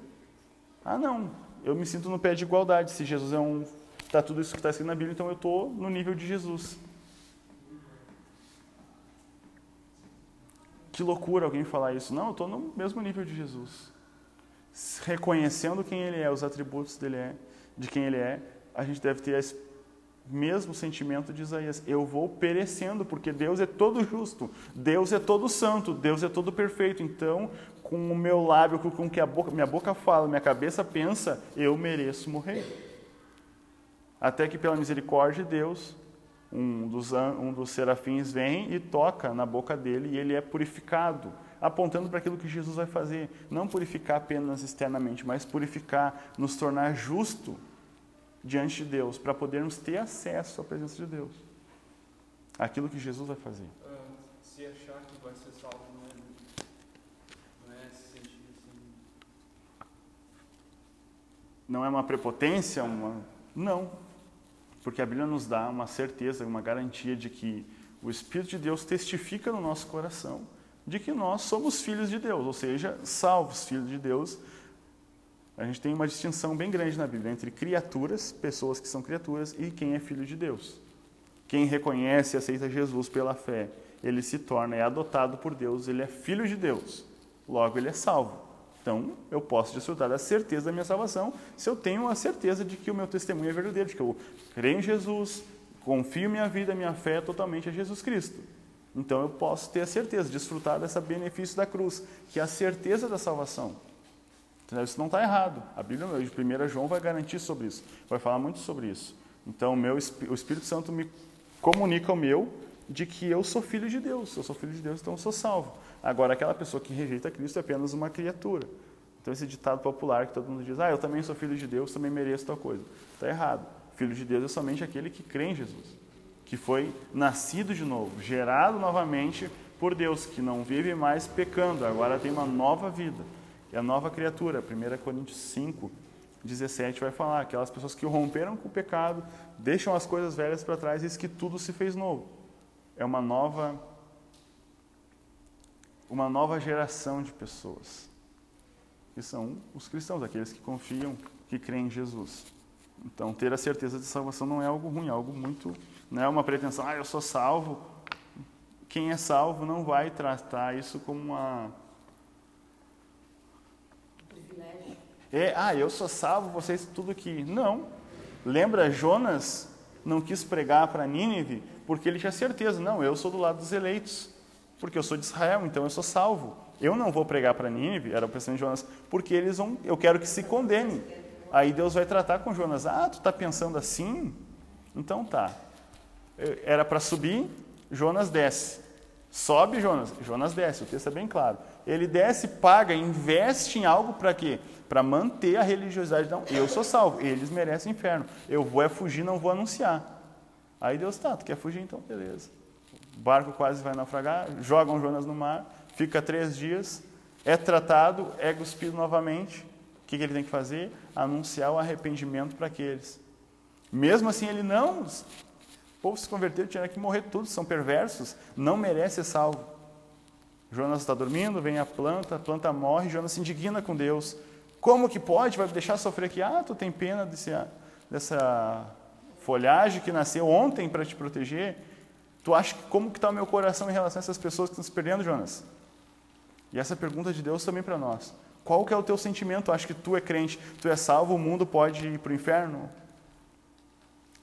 Ah, não, eu me sinto no pé de igualdade. Se Jesus é um. Está tudo isso que está escrito na Bíblia, então eu estou no nível de Jesus. Que loucura alguém falar isso. Não, eu estou no mesmo nível de Jesus. Reconhecendo quem Ele é, os atributos dele é, de quem Ele é, a gente deve ter esse mesmo sentimento de Isaías. Eu vou perecendo, porque Deus é todo justo, Deus é todo santo, Deus é todo perfeito. Então, com o meu lábio, com o que a boca, minha boca fala, minha cabeça pensa, eu mereço morrer. Até que pela misericórdia de Deus, um dos, um dos serafins vem e toca na boca dele e ele é purificado, apontando para aquilo que Jesus vai fazer. Não purificar apenas externamente, mas purificar, nos tornar justo diante de Deus, para podermos ter acesso à presença de Deus. Aquilo que Jesus vai fazer. se achar que vai ser salvo não é uma prepotência, uma... não. Porque a Bíblia nos dá uma certeza, uma garantia de que o Espírito de Deus testifica no nosso coração de que nós somos filhos de Deus, ou seja, salvos, filhos de Deus. A gente tem uma distinção bem grande na Bíblia entre criaturas, pessoas que são criaturas, e quem é filho de Deus. Quem reconhece e aceita Jesus pela fé, ele se torna, é adotado por Deus, ele é filho de Deus. Logo, ele é salvo. Então, eu posso desfrutar da certeza da minha salvação se eu tenho a certeza de que o meu testemunho é verdadeiro, de que eu creio em Jesus, confio minha vida, minha fé totalmente a Jesus Cristo. Então, eu posso ter a certeza, desfrutar desse benefício da cruz, que é a certeza da salvação. Entendeu? Isso não está errado. A Bíblia de 1 João vai garantir sobre isso, vai falar muito sobre isso. Então, o, meu, o Espírito Santo me comunica o meu de que eu sou filho de Deus. Eu sou filho de Deus, então eu sou salvo. Agora, aquela pessoa que rejeita Cristo é apenas uma criatura. Então, esse ditado popular que todo mundo diz, ah, eu também sou filho de Deus, também mereço tal coisa. Está errado. Filho de Deus é somente aquele que crê em Jesus, que foi nascido de novo, gerado novamente por Deus, que não vive mais pecando, agora tem uma nova vida. É a nova criatura. 1 Coríntios 5, 17 vai falar, aquelas pessoas que romperam com o pecado, deixam as coisas velhas para trás e diz que tudo se fez novo. É uma nova uma nova geração de pessoas, que são os cristãos, aqueles que confiam, que creem em Jesus. Então, ter a certeza de salvação não é algo ruim, é algo muito. Não é uma pretensão, ah, eu sou salvo. Quem é salvo não vai tratar isso como uma. Privilégio. É, ah, eu sou salvo, vocês tudo que. Não. Lembra, Jonas não quis pregar para Nínive porque ele tinha certeza, não, eu sou do lado dos eleitos porque eu sou de Israel, então eu sou salvo. Eu não vou pregar para Nínive, era o pensamento de Jonas, porque eles vão, eu quero que se condenem. Aí Deus vai tratar com Jonas. Ah, tu está pensando assim? Então tá. Era para subir, Jonas desce. Sobe Jonas, Jonas desce, o texto é bem claro. Ele desce, paga, investe em algo para quê? Para manter a religiosidade. Não, eu sou salvo, eles merecem inferno. Eu vou é fugir, não vou anunciar. Aí Deus, tá, tu quer fugir então, beleza. O barco quase vai naufragar, jogam Jonas no mar, fica três dias, é tratado, é cuspido novamente. O que, que ele tem que fazer? Anunciar o arrependimento para aqueles. Mesmo assim, ele não. O povo se converteu, tinha que morrer todos, são perversos, não merece ser salvo. Jonas está dormindo, vem a planta, a planta morre, Jonas se indigna com Deus. Como que pode? Vai deixar sofrer aqui? Ah, tu tem pena desse, dessa folhagem que nasceu ontem para te proteger? Tu acha que como que está o meu coração em relação a essas pessoas que estão se perdendo, Jonas? E essa pergunta de Deus também para nós. Qual que é o teu sentimento? Acho que tu é crente, tu é salvo, o mundo pode ir para o inferno?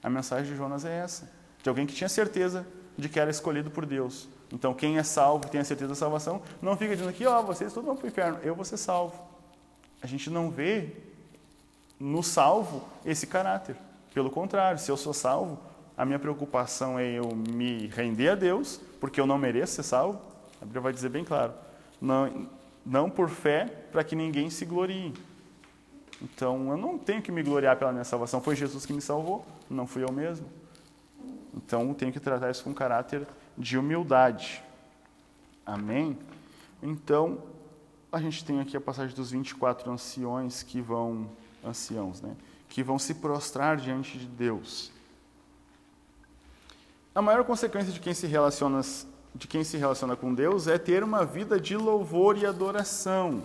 A mensagem de Jonas é essa. De alguém que tinha certeza de que era escolhido por Deus. Então, quem é salvo, tem a certeza da salvação, não fica dizendo aqui, ó, oh, vocês todos vão para o inferno, eu vou ser salvo. A gente não vê no salvo esse caráter. Pelo contrário, se eu sou salvo, a minha preocupação é eu me render a Deus, porque eu não mereço ser salvo. A Bíblia vai dizer bem claro. Não, não por fé, para que ninguém se glorie. Então, eu não tenho que me gloriar pela minha salvação. Foi Jesus que me salvou, não fui eu mesmo. Então, eu tenho que tratar isso com caráter de humildade. Amém? Então, a gente tem aqui a passagem dos 24 anciões que vão, anciãos, né? Que vão se prostrar diante de Deus. A maior consequência de quem se relaciona de quem se relaciona com Deus é ter uma vida de louvor e adoração.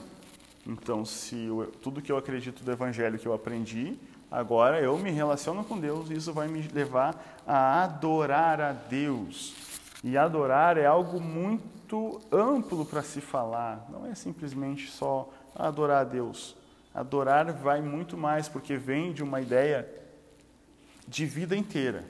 Então, se eu, tudo que eu acredito do evangelho que eu aprendi, agora eu me relaciono com Deus e isso vai me levar a adorar a Deus. E adorar é algo muito amplo para se falar, não é simplesmente só adorar a Deus. Adorar vai muito mais, porque vem de uma ideia de vida inteira.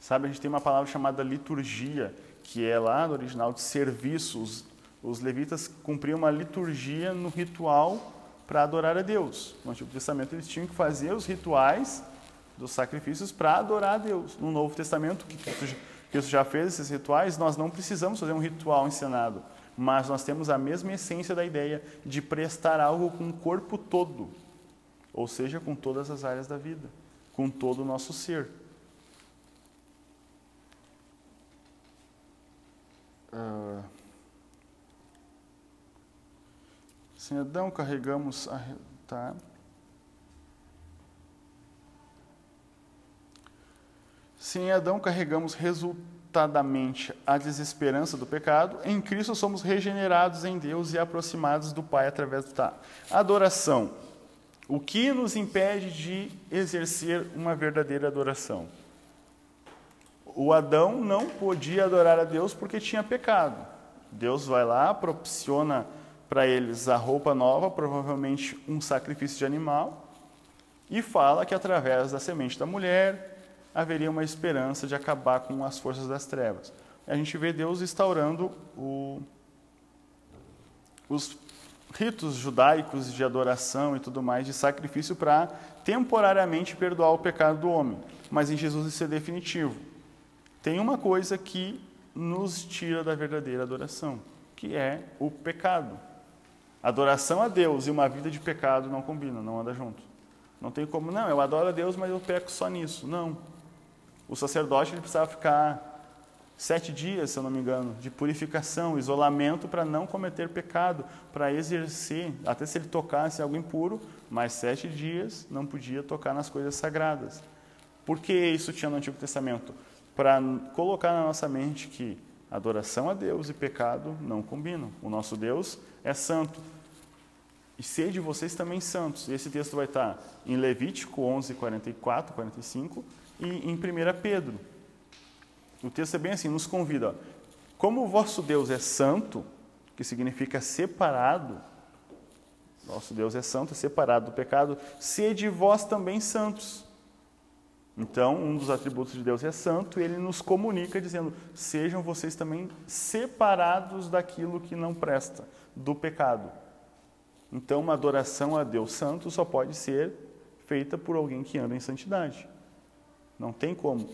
Sabe, a gente tem uma palavra chamada liturgia, que é lá no original de serviço. Os, levitas cumpriam uma liturgia no ritual para adorar a Deus. No Antigo Testamento eles tinham que fazer os rituais dos sacrifícios para adorar a Deus. No Novo Testamento, que Cristo já fez esses rituais, nós não precisamos fazer um ritual ensinado, mas nós temos a mesma essência da ideia de prestar algo com o corpo todo, ou seja, com todas as áreas da vida, com todo o nosso ser. Uh, sem Adão carregamos a. Tá. Sem Adão carregamos limitadamente a desesperança do pecado, em Cristo somos regenerados em Deus e aproximados do Pai através da adoração. O que nos impede de exercer uma verdadeira adoração? O Adão não podia adorar a Deus porque tinha pecado. Deus vai lá, proporciona para eles a roupa nova, provavelmente um sacrifício de animal, e fala que através da semente da mulher haveria uma esperança de acabar com as forças das trevas. A gente vê Deus instaurando o, os ritos judaicos de adoração e tudo mais, de sacrifício para temporariamente perdoar o pecado do homem. Mas em Jesus isso é definitivo. Tem uma coisa que nos tira da verdadeira adoração, que é o pecado. Adoração a Deus e uma vida de pecado não combinam, não anda junto. Não tem como, não, eu adoro a Deus, mas eu peco só nisso. Não. O sacerdote ele precisava ficar sete dias, se eu não me engano, de purificação, isolamento para não cometer pecado, para exercer, até se ele tocasse algo impuro, mas sete dias não podia tocar nas coisas sagradas. Por que isso tinha no Antigo Testamento? Para colocar na nossa mente que adoração a Deus e pecado não combinam. O nosso Deus é santo. E sede vocês também santos. Esse texto vai estar em Levítico 11, 44, 45 e em 1 Pedro. O texto é bem assim, nos convida. Ó, como o vosso Deus é santo, que significa separado, nosso Deus é santo, é separado do pecado, sede vós também santos. Então, um dos atributos de Deus é santo, e ele nos comunica dizendo: sejam vocês também separados daquilo que não presta, do pecado. Então, uma adoração a Deus santo só pode ser feita por alguém que anda em santidade. Não tem como.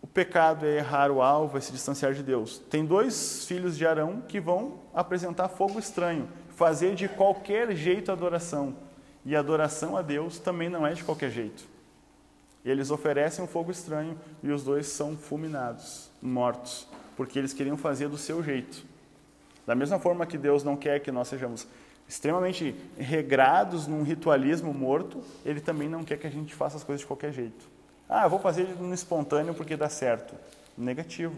O pecado é errar o alvo, é se distanciar de Deus. Tem dois filhos de Arão que vão apresentar fogo estranho, fazer de qualquer jeito adoração. E a adoração a Deus também não é de qualquer jeito. Eles oferecem um fogo estranho e os dois são fulminados, mortos, porque eles queriam fazer do seu jeito. Da mesma forma que Deus não quer que nós sejamos extremamente regrados num ritualismo morto, ele também não quer que a gente faça as coisas de qualquer jeito. Ah, vou fazer no espontâneo porque dá certo. Negativo.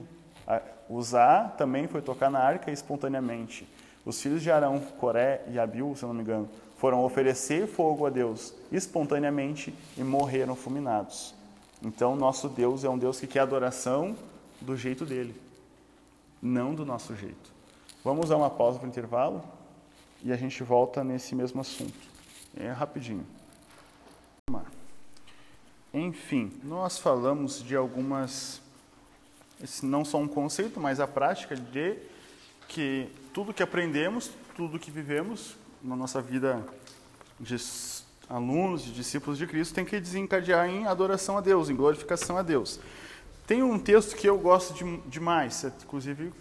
Usar também foi tocar na arca espontaneamente. Os filhos de Arão, Coré e Abil, se eu não me engano, foram oferecer fogo a Deus espontaneamente e morreram fulminados. Então, nosso Deus é um Deus que quer adoração do jeito dele, não do nosso jeito. Vamos dar uma pausa para o intervalo? e a gente volta nesse mesmo assunto. É rapidinho. Enfim, nós falamos de algumas, não só um conceito, mas a prática de que tudo que aprendemos, tudo que vivemos na nossa vida de alunos, de discípulos de Cristo, tem que desencadear em adoração a Deus, em glorificação a Deus. Tem um texto que eu gosto de, demais, inclusive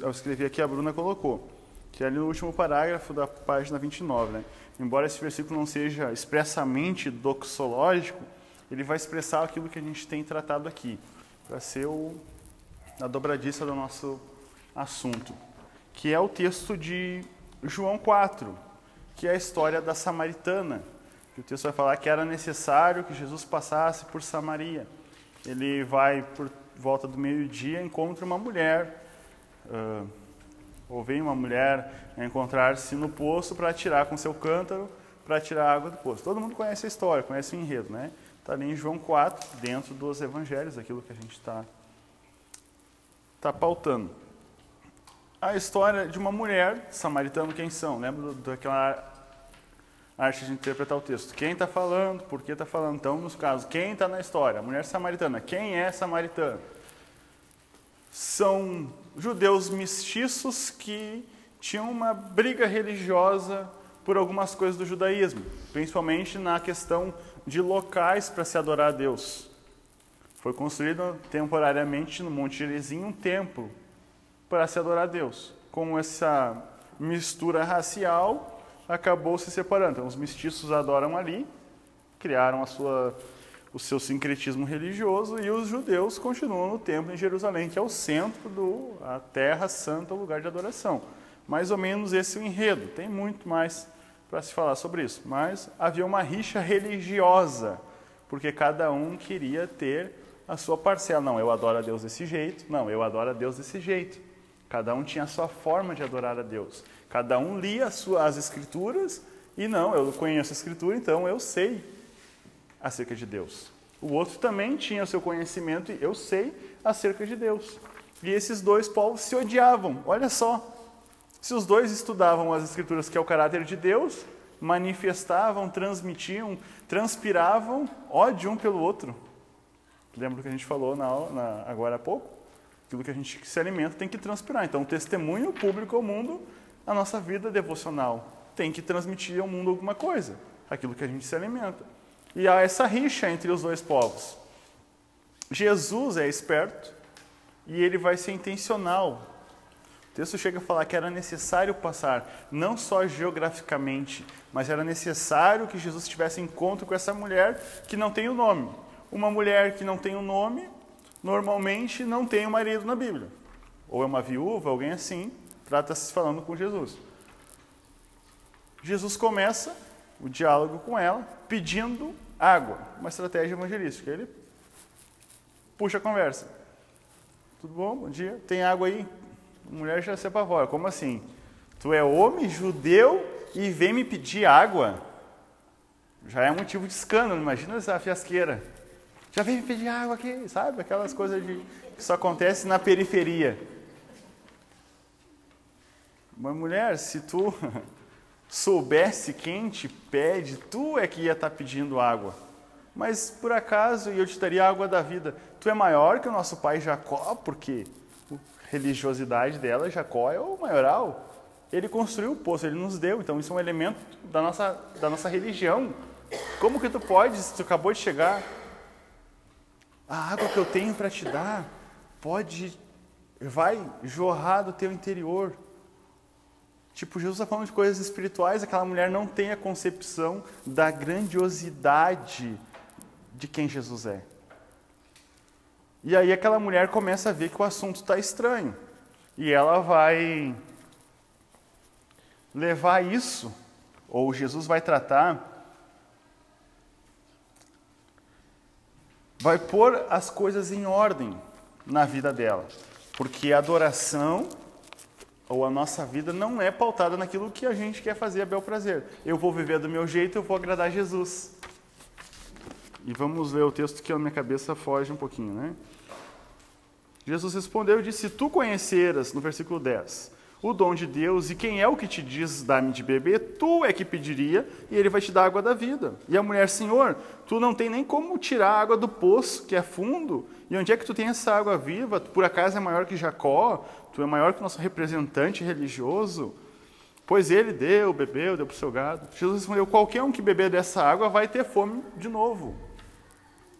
eu escrevi aqui, a Bruna colocou que é ali no último parágrafo da página 29. Né? Embora esse versículo não seja expressamente doxológico, ele vai expressar aquilo que a gente tem tratado aqui, para ser o, a dobradiça do nosso assunto, que é o texto de João 4, que é a história da samaritana, que o texto vai falar que era necessário que Jesus passasse por Samaria. Ele vai por volta do meio-dia, encontra uma mulher... Uh, ou vem uma mulher encontrar-se no poço para tirar com seu cântaro, para tirar água do poço. Todo mundo conhece a história, conhece o enredo, né? Está ali em João 4, dentro dos evangelhos, aquilo que a gente está tá pautando. A história de uma mulher, samaritano quem são? Lembra daquela arte de interpretar o texto. Quem está falando, por que está falando? Então, nos casos, quem está na história? Mulher samaritana. Quem é samaritana? São judeus mestiços que tinham uma briga religiosa por algumas coisas do judaísmo, principalmente na questão de locais para se adorar a Deus. Foi construído temporariamente no Monte Gerizim um templo para se adorar a Deus. Com essa mistura racial, acabou se separando. Então, os mestiços adoram ali, criaram a sua o seu sincretismo religioso e os judeus continuam no templo em Jerusalém, que é o centro do a terra santa, o lugar de adoração. Mais ou menos esse é o enredo. Tem muito mais para se falar sobre isso, mas havia uma rixa religiosa, porque cada um queria ter a sua parcela. Não, eu adoro a Deus desse jeito. Não, eu adoro a Deus desse jeito. Cada um tinha a sua forma de adorar a Deus. Cada um lia as, suas, as escrituras e não, eu conheço a escritura, então eu sei acerca de Deus. O outro também tinha o seu conhecimento e eu sei acerca de Deus. E esses dois povos se odiavam. Olha só. Se os dois estudavam as escrituras, que é o caráter de Deus, manifestavam, transmitiam, transpiravam ódio um pelo outro. Lembra que a gente falou na, na, agora há pouco? Aquilo que a gente se alimenta tem que transpirar. Então, o testemunho público ao mundo, a nossa vida devocional, tem que transmitir ao mundo alguma coisa, aquilo que a gente se alimenta. E há essa rixa entre os dois povos. Jesus é esperto e ele vai ser intencional. O texto chega a falar que era necessário passar, não só geograficamente, mas era necessário que Jesus tivesse encontro com essa mulher que não tem o nome. Uma mulher que não tem o nome, normalmente não tem o um marido na Bíblia. Ou é uma viúva, alguém assim, trata-se falando com Jesus. Jesus começa o diálogo com ela, pedindo água, uma estratégia evangelística. Ele puxa a conversa. Tudo bom? Bom dia. Tem água aí? A mulher já se apavora. Como assim? Tu é homem judeu e vem me pedir água? Já é motivo de escândalo. Imagina essa fiasqueira. Já vem me pedir água aqui, sabe? Aquelas coisas de, que só acontece na periferia. Uma mulher, se tu (laughs) soubesse quem te pede, tu é que ia estar tá pedindo água. Mas por acaso eu te daria a água da vida. Tu é maior que o nosso pai Jacó, porque a religiosidade dela, Jacó é o maioral. Ele construiu o poço, ele nos deu, então isso é um elemento da nossa, da nossa religião. Como que tu pode, se tu acabou de chegar, a água que eu tenho para te dar pode, vai jorrar do teu interior. Tipo, Jesus está falando de coisas espirituais, aquela mulher não tem a concepção da grandiosidade de quem Jesus é. E aí aquela mulher começa a ver que o assunto está estranho. E ela vai levar isso, ou Jesus vai tratar, vai pôr as coisas em ordem na vida dela. Porque a adoração ou a nossa vida não é pautada naquilo que a gente quer fazer a bel prazer. Eu vou viver do meu jeito, eu vou agradar Jesus. E vamos ler o texto que a minha cabeça foge um pouquinho, né? Jesus respondeu e disse: Se tu conheceras, no versículo 10, o dom de Deus e quem é o que te diz dá-me de beber, tu é que pediria e ele vai te dar água da vida. E a mulher, Senhor, tu não tem nem como tirar a água do poço, que é fundo, e onde é que tu tem essa água viva? Por acaso é maior que Jacó? Tu é maior que o nosso representante religioso? Pois ele deu, bebeu, deu para o seu gado. Jesus respondeu: qualquer um que beber dessa água vai ter fome de novo.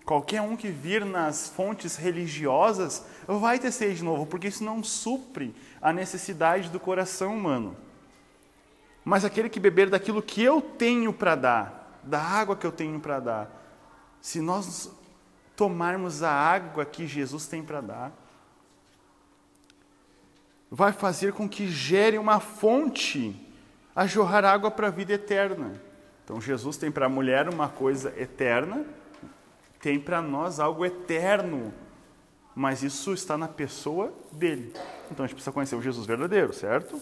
Qualquer um que vir nas fontes religiosas vai ter sede de novo, porque isso não supre a necessidade do coração humano. Mas aquele que beber daquilo que eu tenho para dar, da água que eu tenho para dar, se nós tomarmos a água que Jesus tem para dar, vai fazer com que gere uma fonte a jorrar água para a vida eterna. Então Jesus tem para a mulher uma coisa eterna, tem para nós algo eterno, mas isso está na pessoa dele. Então a gente precisa conhecer o Jesus verdadeiro, certo?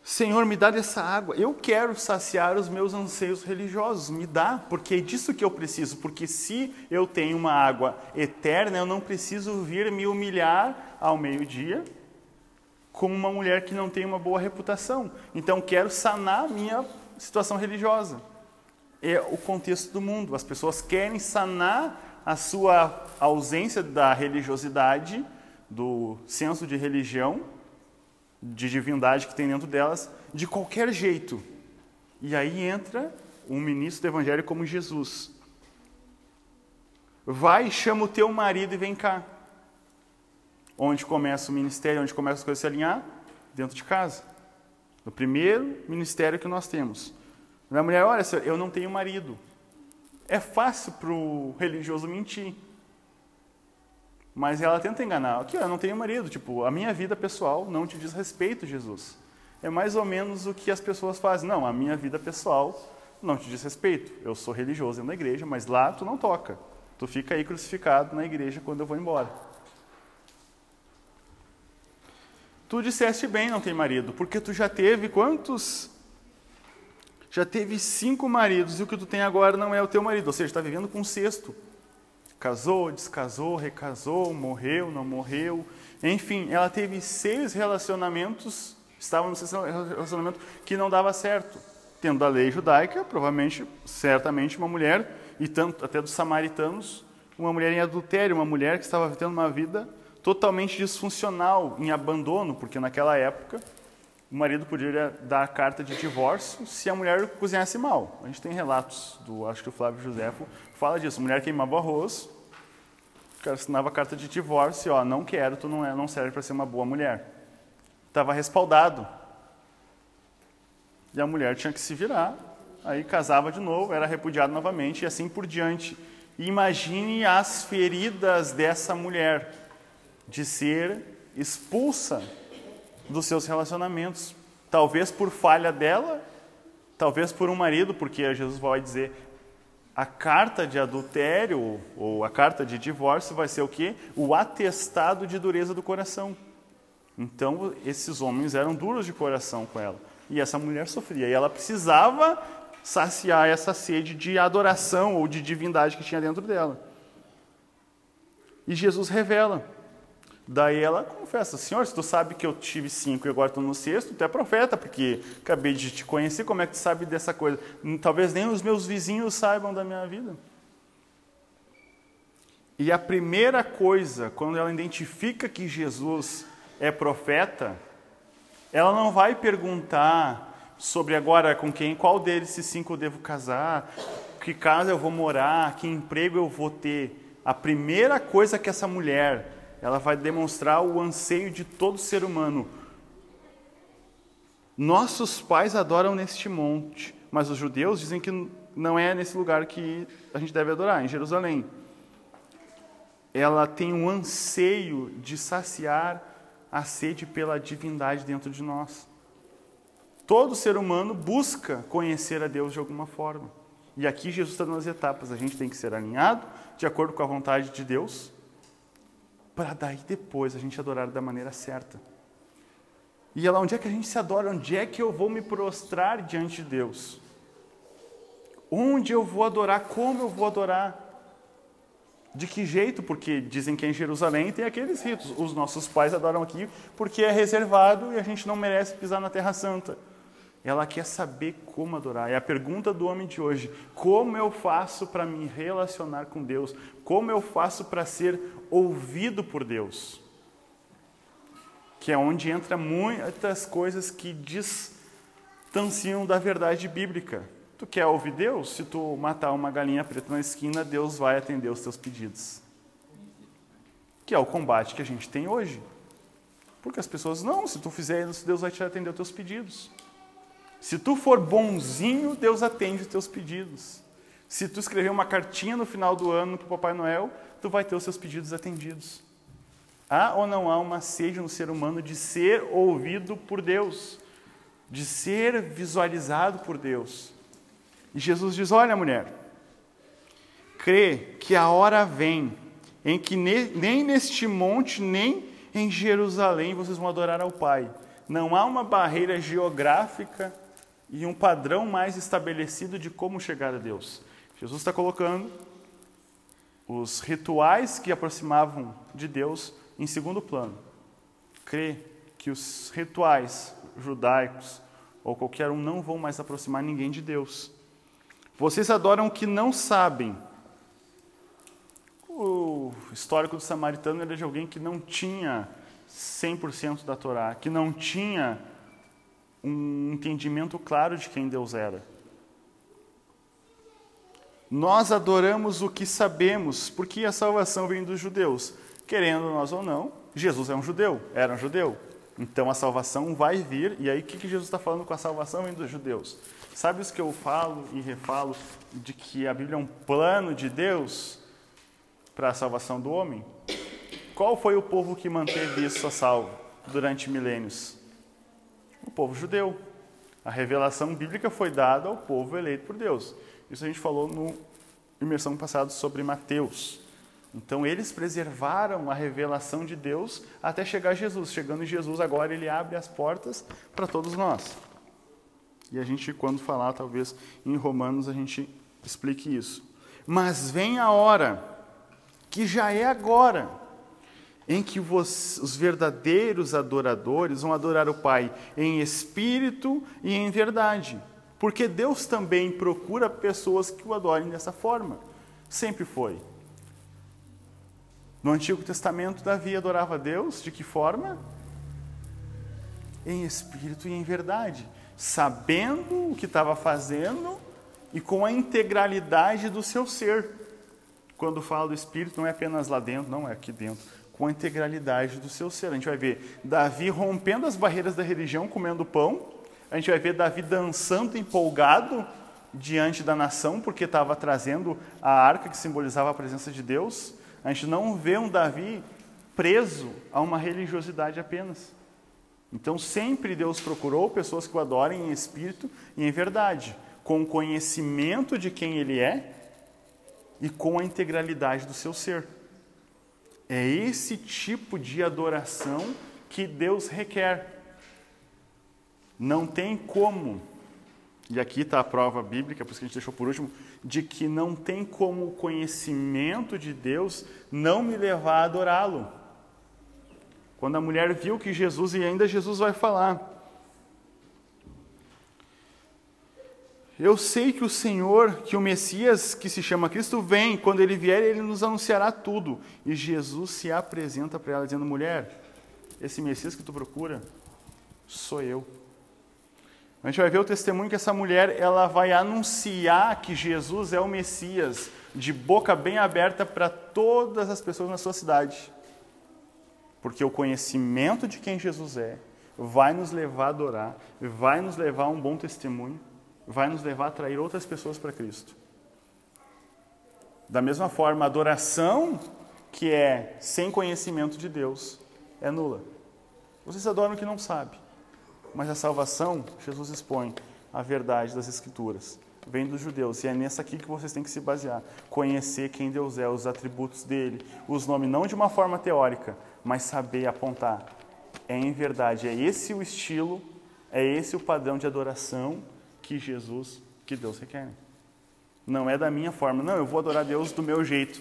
Senhor, me dá dessa água. Eu quero saciar os meus anseios religiosos. Me dá, porque é disso que eu preciso. Porque se eu tenho uma água eterna, eu não preciso vir me humilhar ao meio-dia como uma mulher que não tem uma boa reputação. Então, quero sanar a minha situação religiosa. É o contexto do mundo. As pessoas querem sanar a sua ausência da religiosidade, do senso de religião, de divindade que tem dentro delas de qualquer jeito. E aí entra um ministro do evangelho como Jesus. Vai, chama o teu marido e vem cá. Onde começa o ministério, onde começa as coisas a se alinhar? Dentro de casa. O primeiro ministério que nós temos. A mulher, olha, senhor, eu não tenho marido. É fácil para o religioso mentir. Mas ela tenta enganar. Aqui, eu não tenho marido. Tipo, a minha vida pessoal não te diz respeito, Jesus. É mais ou menos o que as pessoas fazem. Não, a minha vida pessoal não te diz respeito. Eu sou religioso da igreja, mas lá tu não toca. Tu fica aí crucificado na igreja quando eu vou embora. Tu disseste bem não tem marido, porque tu já teve quantos? Já teve cinco maridos e o que tu tem agora não é o teu marido, ou seja, está vivendo com um sexto. Casou, descasou, recasou, morreu, não morreu. Enfim, ela teve seis relacionamentos, estava no relacionamento que não dava certo. Tendo a lei judaica, provavelmente, certamente, uma mulher, e tanto até dos samaritanos, uma mulher em adultério, uma mulher que estava tendo uma vida totalmente disfuncional, em abandono, porque naquela época o marido podia dar carta de divórcio se a mulher cozinhasse mal. A gente tem relatos do, acho que o Flávio Josefo fala disso. A mulher queimava arroz, o cara assinava carta de divórcio, ó, não quero, tu não, é, não serve para ser uma boa mulher. Estava respaldado. E a mulher tinha que se virar, aí casava de novo, era repudiado novamente e assim por diante. E imagine as feridas dessa mulher de ser expulsa dos seus relacionamentos. Talvez por falha dela, talvez por um marido, porque Jesus vai dizer a carta de adultério ou a carta de divórcio vai ser o quê? O atestado de dureza do coração. Então, esses homens eram duros de coração com ela. E essa mulher sofria. E ela precisava saciar essa sede de adoração ou de divindade que tinha dentro dela. E Jesus revela Daí ela confessa, Senhor, se tu sabe que eu tive cinco e agora estou no sexto, tu é profeta, porque acabei de te conhecer, como é que tu sabe dessa coisa? Talvez nem os meus vizinhos saibam da minha vida. E a primeira coisa, quando ela identifica que Jesus é profeta, ela não vai perguntar sobre agora com quem, qual deles cinco eu devo casar, que casa eu vou morar, que emprego eu vou ter. A primeira coisa que essa mulher ela vai demonstrar o anseio de todo ser humano. Nossos pais adoram neste monte, mas os judeus dizem que não é nesse lugar que a gente deve adorar, em Jerusalém. Ela tem um anseio de saciar a sede pela divindade dentro de nós. Todo ser humano busca conhecer a Deus de alguma forma. E aqui Jesus está dando as etapas. A gente tem que ser alinhado de acordo com a vontade de Deus para daí depois a gente adorar da maneira certa. E ela, onde é que a gente se adora? Onde é que eu vou me prostrar diante de Deus? Onde eu vou adorar? Como eu vou adorar? De que jeito? Porque dizem que em Jerusalém tem aqueles ritos. Os nossos pais adoram aqui porque é reservado e a gente não merece pisar na Terra Santa. Ela quer saber como adorar. É a pergunta do homem de hoje: como eu faço para me relacionar com Deus? Como eu faço para ser ouvido por Deus? Que é onde entra muitas coisas que distanciam da verdade bíblica. Tu quer ouvir Deus? Se tu matar uma galinha preta na esquina, Deus vai atender os teus pedidos. Que é o combate que a gente tem hoje. Porque as pessoas, não, se tu fizer isso, Deus vai te atender os teus pedidos. Se tu for bonzinho, Deus atende os teus pedidos. Se tu escrever uma cartinha no final do ano para o Papai Noel, tu vai ter os seus pedidos atendidos. Há ou não há uma sede no ser humano de ser ouvido por Deus, de ser visualizado por Deus? E Jesus diz: Olha, mulher, crê que a hora vem em que nem neste monte, nem em Jerusalém vocês vão adorar ao Pai. Não há uma barreira geográfica e um padrão mais estabelecido de como chegar a Deus. Jesus está colocando os rituais que aproximavam de Deus em segundo plano. Crê que os rituais judaicos ou qualquer um não vão mais aproximar ninguém de Deus. Vocês adoram o que não sabem. O histórico do samaritano era de alguém que não tinha 100% da Torá, que não tinha um entendimento claro de quem Deus era. Nós adoramos o que sabemos, porque a salvação vem dos judeus. Querendo nós ou não, Jesus é um judeu, era um judeu. Então a salvação vai vir, e aí o que, Jesus está falando com a salvação vem dos judeus? Sabe os que eu falo e refalo de que a Bíblia é um plano de Deus para a salvação do homem? Qual foi o povo que manteve isso a salvo durante milênios? O povo judeu. A revelação bíblica foi dada ao povo eleito por Deus. Isso a gente falou no imersão passado sobre Mateus. Então eles preservaram a revelação de Deus até chegar Jesus. Chegando em Jesus, agora ele abre as portas para todos nós. E a gente, quando falar, talvez em Romanos, a gente explique isso. Mas vem a hora, que já é agora, em que os verdadeiros adoradores vão adorar o Pai em espírito e em verdade. Porque Deus também procura pessoas que o adorem dessa forma. Sempre foi. No Antigo Testamento, Davi adorava Deus de que forma? Em espírito e em verdade, sabendo o que estava fazendo e com a integralidade do seu ser. Quando fala do espírito, não é apenas lá dentro, não é aqui dentro, com a integralidade do seu ser. A gente vai ver Davi rompendo as barreiras da religião, comendo pão. A gente vai ver Davi dançando empolgado diante da nação, porque estava trazendo a arca que simbolizava a presença de Deus. A gente não vê um Davi preso a uma religiosidade apenas. Então, sempre Deus procurou pessoas que o adorem em espírito e em verdade, com o conhecimento de quem Ele é e com a integralidade do seu ser. É esse tipo de adoração que Deus requer. Não tem como, e aqui está a prova bíblica, por isso que a gente deixou por último, de que não tem como o conhecimento de Deus não me levar a adorá-lo. Quando a mulher viu que Jesus, e ainda Jesus vai falar, Eu sei que o Senhor, que o Messias, que se chama Cristo, vem. Quando ele vier, ele nos anunciará tudo. E Jesus se apresenta para ela, dizendo: Mulher, esse Messias que tu procura, sou eu. A gente vai ver o testemunho que essa mulher ela vai anunciar que Jesus é o Messias, de boca bem aberta para todas as pessoas na sua cidade. Porque o conhecimento de quem Jesus é vai nos levar a adorar, vai nos levar a um bom testemunho, vai nos levar a atrair outras pessoas para Cristo. Da mesma forma, a adoração que é sem conhecimento de Deus é nula. Vocês adoram o que não sabe. Mas a salvação, Jesus expõe a verdade das Escrituras. Vem dos judeus, e é nessa aqui que vocês têm que se basear. Conhecer quem Deus é, os atributos dele, os nomes, não de uma forma teórica, mas saber apontar. É em verdade, é esse o estilo, é esse o padrão de adoração que Jesus, que Deus requer. Não é da minha forma, não, eu vou adorar Deus do meu jeito.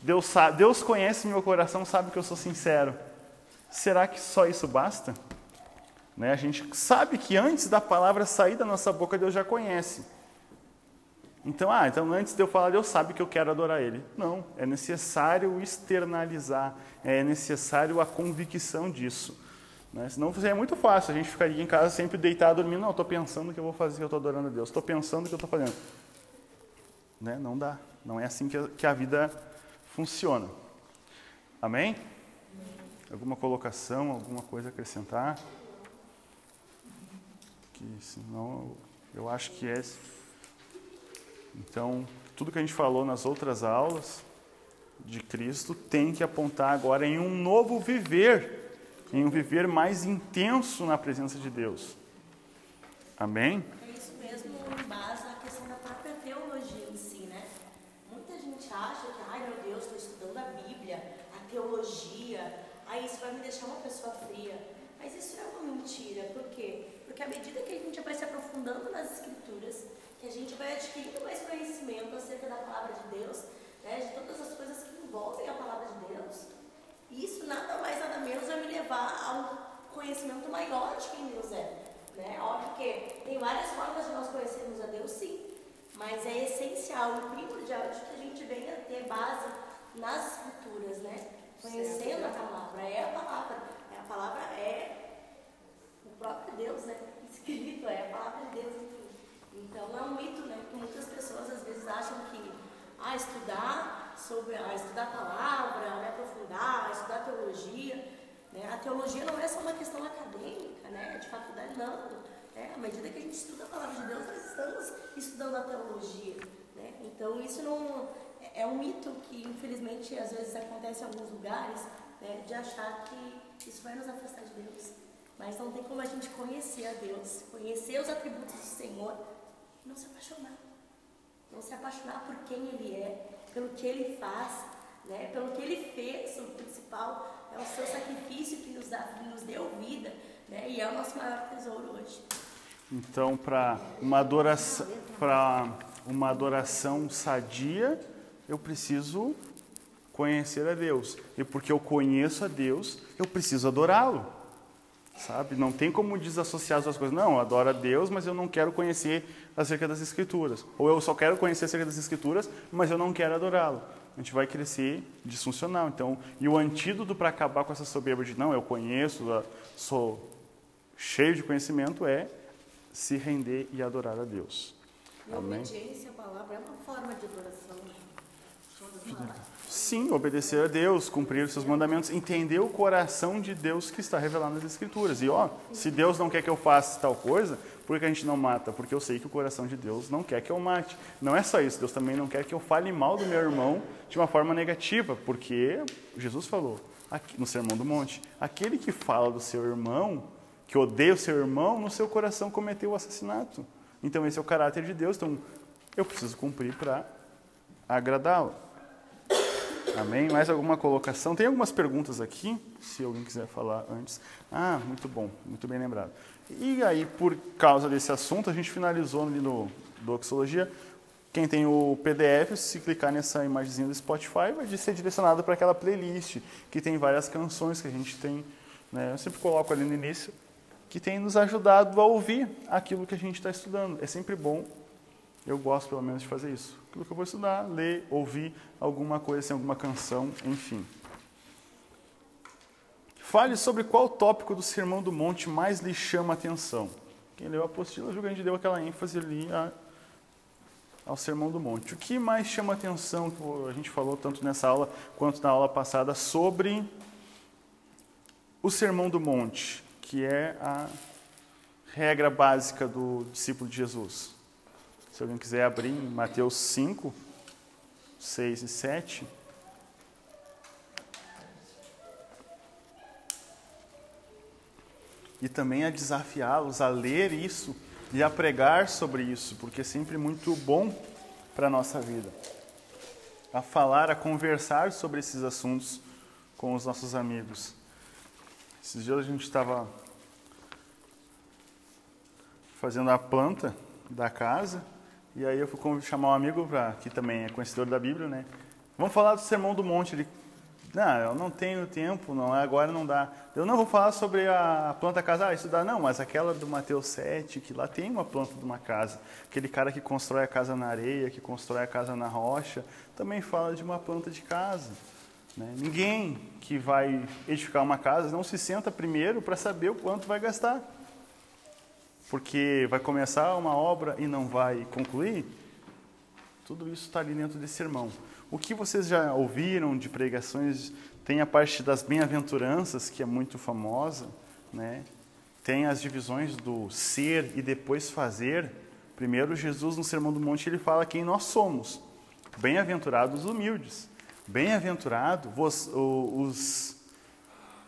Deus, sabe, Deus conhece meu coração, sabe que eu sou sincero. Será que só isso basta? Né? A gente sabe que antes da palavra sair da nossa boca, Deus já conhece. Então, ah, então antes de eu falar, Deus sabe que eu quero adorar Ele. Não, é necessário externalizar, é necessário a convicção disso. Né? Senão seria muito fácil, a gente ficaria em casa sempre deitado dormindo, não, estou pensando que eu vou fazer, que eu estou adorando a Deus, estou pensando que eu estou fazendo. Né? Não dá, não é assim que a, que a vida funciona. Amém? Alguma colocação, alguma coisa a acrescentar? que senão eu acho que é. Então, tudo que a gente falou nas outras aulas de Cristo tem que apontar agora em um novo viver, em um viver mais intenso na presença de Deus. Amém? É isso mesmo, base na questão da própria teologia em si, né? Muita gente acha que, ai meu Deus, estou estudando a Bíblia, a teologia, aí isso vai me deixar uma pessoa fria. Mas isso é uma mentira, por quê? Porque à medida que a gente vai se aprofundando nas escrituras, que a gente vai adquirindo mais conhecimento acerca da palavra de Deus, né, de todas as coisas que envolvem a palavra de Deus, isso nada mais nada menos vai me levar a um conhecimento maior de quem Deus é. Né? Óbvio que tem várias formas de nós conhecermos a Deus, sim, mas é essencial e primordial de que a gente venha ter base nas escrituras, né? Conhecendo a palavra, é a palavra, é a palavra é próprio Deus, né? (laughs) Escrito, é a palavra de Deus, enfim. Então é um mito, né? Que muitas pessoas às vezes acham que ah, estudar sobre, ah, estudar a palavra, me aprofundar, estudar teologia. Né? A teologia não é só uma questão acadêmica, né? De faculdade, não. Né? À medida que a gente estuda a palavra de Deus, nós estamos estudando a teologia. Né? Então isso não é, é um mito que infelizmente às vezes acontece em alguns lugares, né? De achar que isso vai nos afastar de Deus. Mas não tem como a gente conhecer a Deus, conhecer os atributos do Senhor e não se apaixonar. Não se apaixonar por quem Ele é, pelo que Ele faz, né? pelo que Ele fez. O principal é o seu sacrifício que nos, dá, que nos deu vida né? e é o nosso maior tesouro hoje. Então, para uma adoração, para uma adoração sadia, eu preciso conhecer a Deus. E porque eu conheço a Deus, eu preciso adorá-lo. Sabe? Não tem como desassociar as duas coisas. Não, eu adoro a Deus, mas eu não quero conhecer acerca das Escrituras. Ou eu só quero conhecer acerca das Escrituras, mas eu não quero adorá-lo. A gente vai crescer disfuncional. Então, e o antídoto para acabar com essa soberba de não, eu conheço, sou cheio de conhecimento é se render e adorar a Deus. E Amém? obediência à palavra é uma forma de adoração. Sim, obedecer a Deus, cumprir os seus mandamentos, entender o coração de Deus que está revelado nas Escrituras. E ó, se Deus não quer que eu faça tal coisa, por que a gente não mata? Porque eu sei que o coração de Deus não quer que eu mate. Não é só isso, Deus também não quer que eu fale mal do meu irmão de uma forma negativa, porque Jesus falou no Sermão do Monte: aquele que fala do seu irmão, que odeia o seu irmão, no seu coração cometeu o assassinato. Então esse é o caráter de Deus. Então eu preciso cumprir para agradá-lo. Amém? Mais alguma colocação? Tem algumas perguntas aqui, se alguém quiser falar antes. Ah, muito bom, muito bem lembrado. E aí, por causa desse assunto, a gente finalizou ali no Doxologia. Quem tem o PDF, se clicar nessa imagenzinha do Spotify, vai ser direcionado para aquela playlist que tem várias canções que a gente tem. Né? Eu sempre coloco ali no início, que tem nos ajudado a ouvir aquilo que a gente está estudando. É sempre bom eu gosto, pelo menos, de fazer isso. Aquilo que eu vou estudar, ler, ouvir alguma coisa, assim, alguma canção, enfim. Fale sobre qual tópico do Sermão do Monte mais lhe chama a atenção. Quem leu a apostila, viu que a gente deu aquela ênfase ali a, ao Sermão do Monte. O que mais chama a atenção, que a gente falou tanto nessa aula quanto na aula passada, sobre o Sermão do Monte, que é a regra básica do discípulo de Jesus. Se alguém quiser abrir em Mateus 5, 6 e 7. E também a desafiá-los a ler isso e a pregar sobre isso, porque é sempre muito bom para a nossa vida. A falar, a conversar sobre esses assuntos com os nossos amigos. Esses dias a gente estava fazendo a planta da casa e aí eu fui chamar um amigo, pra, que também é conhecedor da Bíblia, né? Vamos falar do Sermão do Monte. Ele, não, eu não tenho tempo, não, agora não dá. Eu não vou falar sobre a planta casa, ah, isso dá, não, mas aquela do Mateus 7, que lá tem uma planta de uma casa. Aquele cara que constrói a casa na areia, que constrói a casa na rocha, também fala de uma planta de casa. Né? Ninguém que vai edificar uma casa não se senta primeiro para saber o quanto vai gastar porque vai começar uma obra e não vai concluir, tudo isso está ali dentro desse sermão. O que vocês já ouviram de pregações, tem a parte das bem-aventuranças, que é muito famosa, né? tem as divisões do ser e depois fazer. Primeiro, Jesus, no Sermão do Monte, ele fala quem nós somos. Bem-aventurados os humildes. Bem-aventurado os, os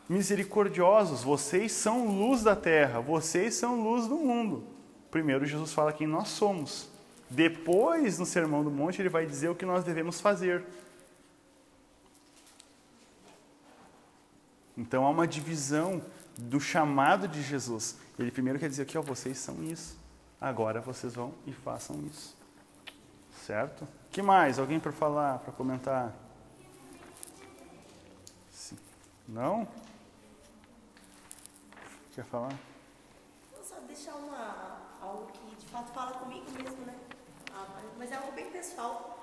misericordiosos, vocês são luz da terra, vocês são luz do mundo. Primeiro, Jesus fala quem nós somos. Depois, no Sermão do Monte, ele vai dizer o que nós devemos fazer. Então há uma divisão do chamado de Jesus. Ele primeiro quer dizer aqui, ó, vocês são isso. Agora vocês vão e façam isso. Certo? que mais? Alguém para falar, para comentar? Sim. Não? Quer falar? Vou só deixar uma, algo que de fato fala comigo mesmo, né? Ah, mas é algo bem pessoal.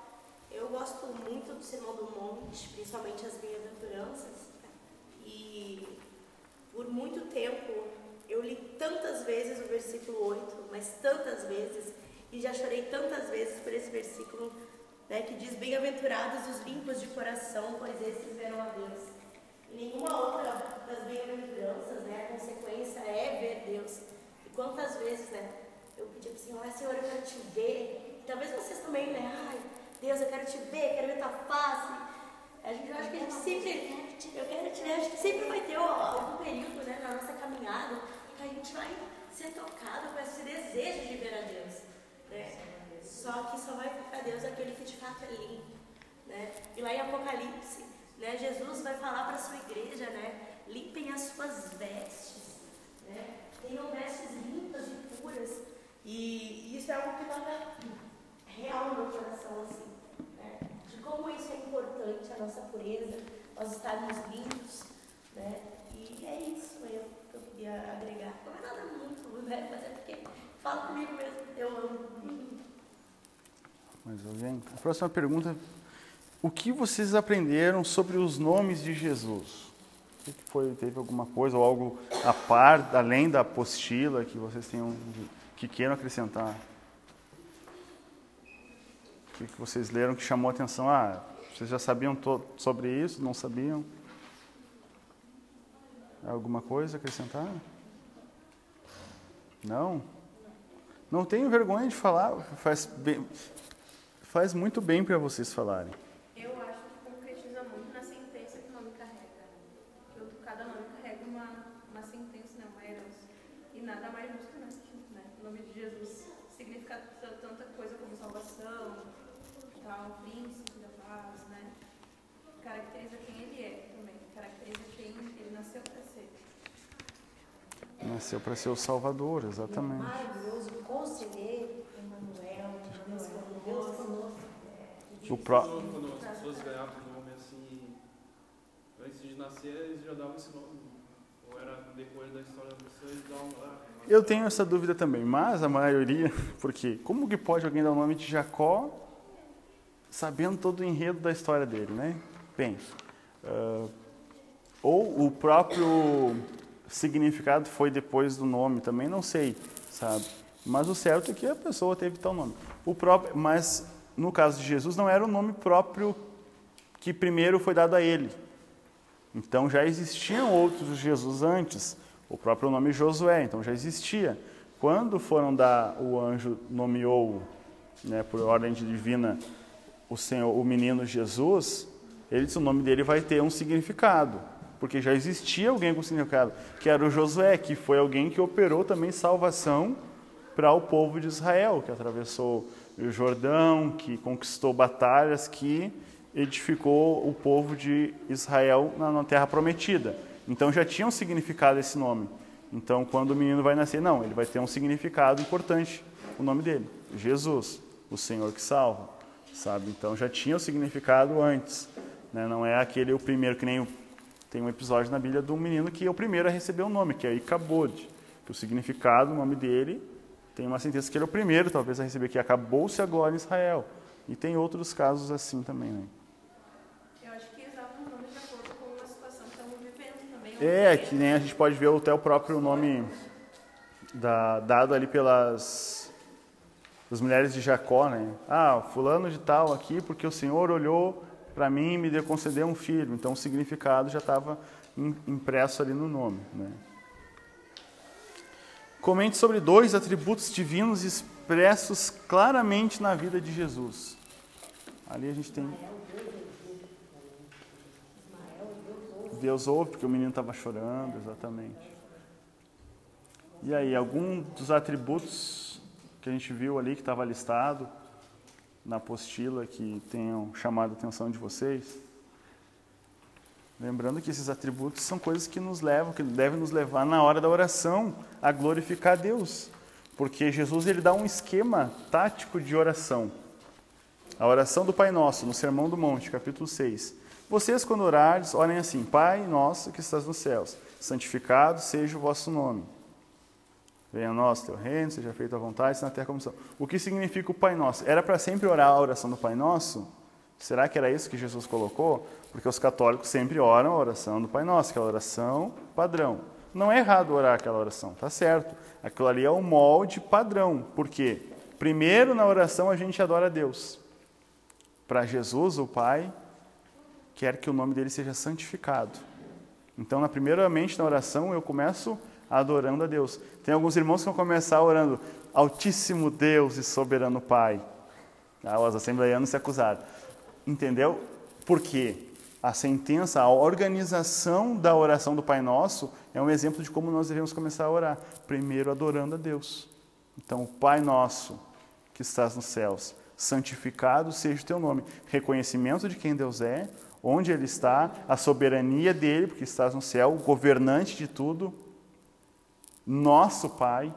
Eu gosto muito do Sermão do Monte, principalmente as bem-aventuranças. E por muito tempo eu li tantas vezes o versículo 8, mas tantas vezes, e já chorei tantas vezes por esse versículo né, que diz: Bem-aventurados os limpos de coração, pois esses verão a Deus. Nenhuma outra das bem-aventuranças, a consequência é ver Deus. E quantas vezes, né, eu pedi para o Senhor, Senhor, eu quero te ver. E talvez vocês também, né, ai, Deus, eu quero te ver, quero ver tua face. A gente, eu acho que a gente sempre eu quero te ver. Acho que sempre vai ter algum período né, na nossa caminhada que a gente vai ser tocado com esse desejo de ver a Deus. Né? Só que só vai ver a Deus aquele que de fato é limpo. Né? E lá em Apocalipse, né, Jesus vai falar para a sua igreja, né? Limpem as suas vestes. Né? Tenham vestes limpas e puras. E, e isso é algo que toca real no meu coração, assim. Né? De como isso é importante, a nossa pureza, nós estarmos limpos. Né? E é isso que eu queria agregar. Não é nada muito, né? Mas é porque fala comigo mesmo, eu amo. Mais alguém? A próxima pergunta. O que vocês aprenderam sobre os nomes de Jesus? O que foi, teve alguma coisa ou algo a par, além da apostila, que vocês tenham, que queiram acrescentar? O que vocês leram que chamou a atenção? Ah, vocês já sabiam sobre isso? Não sabiam? Alguma coisa a acrescentar? Não? Não tenho vergonha de falar, faz, bem, faz muito bem para vocês falarem. Nasceu para ser o Salvador, exatamente. Maravilhoso, conselheiro, Emmanuel, Deus conosco. O pró... Quando as pessoas ganhavam o nome assim, antes de nascer, eles já davam esse nome. Ou era depois da história da pessoa, eles davam lá. Eu tenho essa dúvida também, mas a maioria, (laughs) porque como que pode alguém dar o nome de Jacó sabendo todo o enredo da história dele, né? Pensa. Uh, ou o próprio significado foi depois do nome, também não sei, sabe? Mas o certo é que a pessoa teve tal nome. O próprio, mas no caso de Jesus não era o nome próprio que primeiro foi dado a ele. Então já existiam outros Jesus antes. O próprio nome Josué, então já existia. Quando foram dar, o anjo nomeou, né, por ordem divina, o Senhor, o menino Jesus, ele disse o nome dele vai ter um significado porque já existia alguém com significado, que era o Josué, que foi alguém que operou também salvação para o povo de Israel, que atravessou o Jordão, que conquistou batalhas, que edificou o povo de Israel na, terra prometida. Então já tinha um significado esse nome. Então quando o menino vai nascer, não, ele vai ter um significado importante, o nome dele, Jesus, o Senhor que salva, sabe? Então já tinha o significado antes, né? Não é aquele o primeiro que nem tem um episódio na Bíblia de um menino que é o primeiro a receber o um nome, que é Icabod, que o significado, o nome dele, tem uma sentença que ele é o primeiro, talvez, a receber, que acabou-se a glória em Israel. E tem outros casos assim também, né? Eu acho que o nome de acordo com a situação que estamos vivendo também. É, que nem a gente pode ver até o próprio nome da, dado ali pelas as mulheres de Jacó, né? Ah, fulano de tal aqui, porque o Senhor olhou para mim me deu conceder um filho. Então o significado já estava impresso ali no nome. Né? Comente sobre dois atributos divinos expressos claramente na vida de Jesus. Ali a gente tem. Deus ouve, porque o menino estava chorando, exatamente. E aí, algum dos atributos que a gente viu ali que estava listado, na apostila que tenham chamado a atenção de vocês? Lembrando que esses atributos são coisas que nos levam, que devem nos levar na hora da oração a glorificar a Deus. Porque Jesus ele dá um esquema tático de oração. A oração do Pai Nosso, no Sermão do Monte, capítulo 6. Vocês, quando orardes, orem assim: Pai nosso que estás nos céus, santificado seja o vosso nome. Venha a nós teu reino, seja feita a vontade, na terra como são. O que significa o Pai Nosso? Era para sempre orar a oração do Pai Nosso? Será que era isso que Jesus colocou? Porque os católicos sempre oram a oração do Pai Nosso, aquela oração padrão. Não é errado orar aquela oração, tá certo. Aquilo ali é o molde padrão. Por quê? Primeiro na oração a gente adora a Deus. Para Jesus, o Pai quer que o nome dele seja santificado. Então, na primeiramente na oração, eu começo adorando a Deus. Tem alguns irmãos que vão começar orando, Altíssimo Deus e Soberano Pai. Ah, os assembleianos se acusaram. Entendeu? Por quê? a sentença, a organização da oração do Pai Nosso é um exemplo de como nós devemos começar a orar. Primeiro, adorando a Deus. Então, Pai Nosso, que estás nos céus, santificado seja o teu nome. Reconhecimento de quem Deus é, onde Ele está, a soberania dele, porque estás no céu, o governante de tudo. Nosso Pai,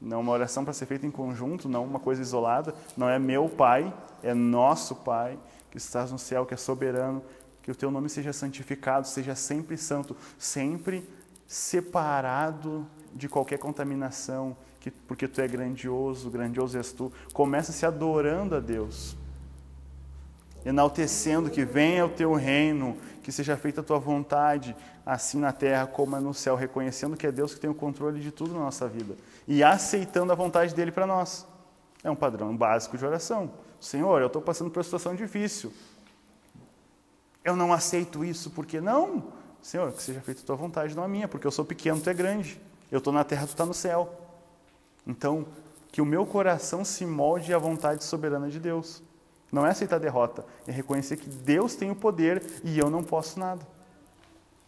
não uma oração para ser feita em conjunto, não uma coisa isolada, não é meu Pai, é nosso Pai, que estás no céu, que é soberano, que o teu nome seja santificado, seja sempre santo, sempre separado de qualquer contaminação, que, porque tu é grandioso, grandioso és tu. Começa se adorando a Deus, enaltecendo que venha o teu reino, que seja feita a tua vontade, assim na terra como é no céu, reconhecendo que é Deus que tem o controle de tudo na nossa vida e aceitando a vontade dele para nós. É um padrão básico de oração. Senhor, eu estou passando por uma situação difícil eu não aceito isso porque não. Senhor, que seja feita a tua vontade, não a minha, porque eu sou pequeno, tu é grande. Eu estou na terra, tu está no céu. Então, que o meu coração se molde à vontade soberana de Deus. Não é aceitar a derrota, é reconhecer que Deus tem o poder e eu não posso nada.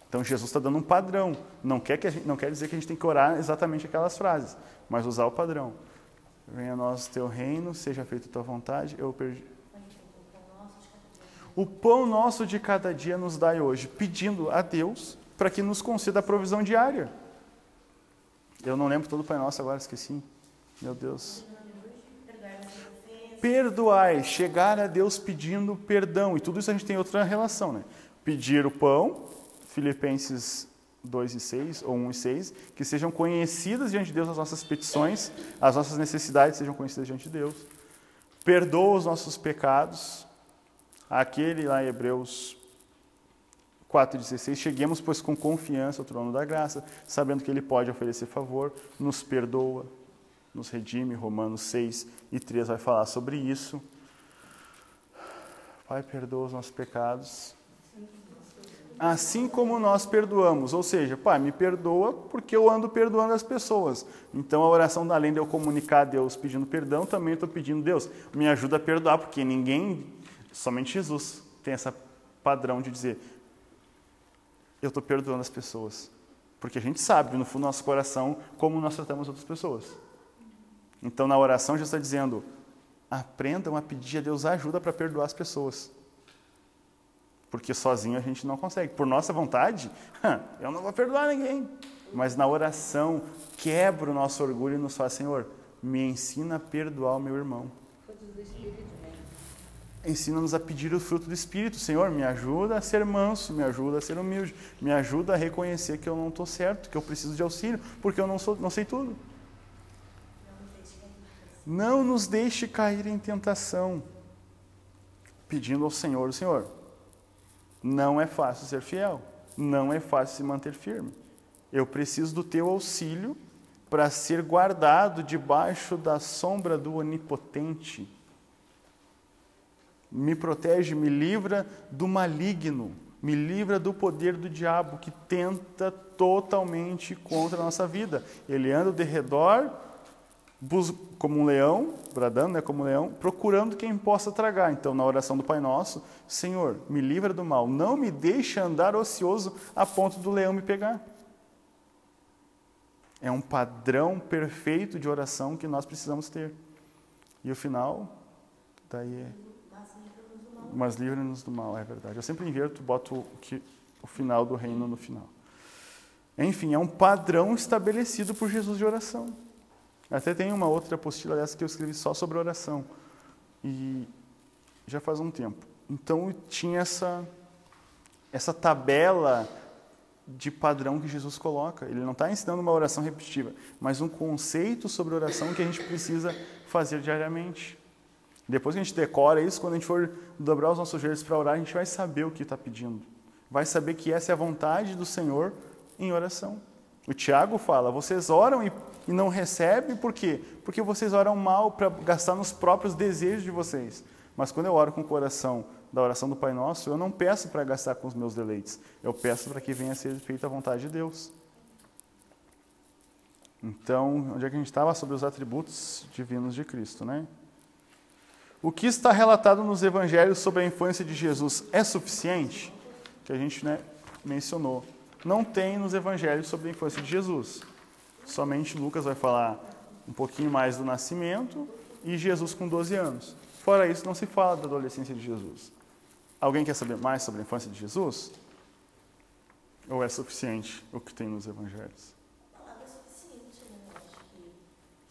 Então Jesus está dando um padrão. Não quer, que gente, não quer dizer que a gente tem que orar exatamente aquelas frases, mas usar o padrão. Venha a nós o teu reino, seja feita a tua vontade. Eu perdi. O pão nosso de cada dia nos dai hoje, pedindo a Deus para que nos conceda a provisão diária. Eu não lembro todo o Pai Nosso agora, esqueci. Meu Deus. Perdoai, chegar a Deus pedindo perdão. E tudo isso a gente tem outra relação, né? Pedir o pão, Filipenses 2 e 6, ou 1 e 6, que sejam conhecidas diante de Deus as nossas petições, as nossas necessidades sejam conhecidas diante de Deus. Perdoa os nossos pecados, aquele lá em Hebreus 4,16, cheguemos, pois, com confiança ao trono da graça, sabendo que Ele pode oferecer favor, nos perdoa, nos redime. Romanos 6 e 3 vai falar sobre isso. Pai, perdoa os nossos pecados, assim como nós perdoamos. Ou seja, Pai, me perdoa porque eu ando perdoando as pessoas. Então a oração, além de eu comunicar a Deus pedindo perdão, também estou pedindo, Deus, me ajuda a perdoar, porque ninguém Somente Jesus tem esse padrão de dizer: Eu estou perdoando as pessoas. Porque a gente sabe, no fundo do nosso coração, como nós tratamos outras pessoas. Então, na oração, Jesus está dizendo: aprendam a pedir a Deus ajuda para perdoar as pessoas. Porque sozinho a gente não consegue. Por nossa vontade, eu não vou perdoar ninguém. Mas na oração, quebra o nosso orgulho e nos faz, Senhor, me ensina a perdoar o meu irmão ensina-nos a pedir o fruto do Espírito. Senhor, me ajuda a ser manso, me ajuda a ser humilde, me ajuda a reconhecer que eu não estou certo, que eu preciso de auxílio, porque eu não, sou, não sei tudo. Não nos deixe cair em tentação, pedindo ao Senhor, Senhor, não é fácil ser fiel, não é fácil se manter firme. Eu preciso do teu auxílio para ser guardado debaixo da sombra do Onipotente me protege, me livra do maligno, me livra do poder do diabo que tenta totalmente contra a nossa vida. Ele anda de redor como um leão, bradando, né, como um leão, procurando quem possa tragar. Então, na oração do Pai Nosso, Senhor, me livra do mal, não me deixe andar ocioso a ponto do leão me pegar. É um padrão perfeito de oração que nós precisamos ter. E o final, daí é mas livra-nos do mal, é verdade. Eu sempre inverto, boto o, final do reino no final. Enfim, é um padrão estabelecido por Jesus de oração. Até tem uma outra apostila dessa que eu escrevi só sobre oração. E já faz um tempo. Então tinha essa, essa tabela de padrão que Jesus coloca. Ele não está ensinando uma oração repetitiva, mas um conceito sobre oração que a gente precisa fazer diariamente. Depois que a gente decora isso, quando a gente for dobrar os nossos joelhos para orar, a gente vai saber o que está pedindo. Vai saber que essa é a vontade do Senhor em oração. O Tiago fala: vocês oram e, e não recebem, por quê? Porque vocês oram mal para gastar nos próprios desejos de vocês. Mas quando eu oro com o coração da oração do Pai Nosso, eu não peço para gastar com os meus deleites, eu peço para que venha a ser feita a vontade de Deus. Então, onde é que a gente estava? Sobre os atributos divinos de Cristo, né? O que está relatado nos evangelhos sobre a infância de Jesus é suficiente? que a gente né, mencionou. Não tem nos evangelhos sobre a infância de Jesus. Somente Lucas vai falar um pouquinho mais do nascimento e Jesus com 12 anos. Fora isso, não se fala da adolescência de Jesus. Alguém quer saber mais sobre a infância de Jesus? Ou é suficiente o que tem nos evangelhos? A palavra é suficiente, né? Acho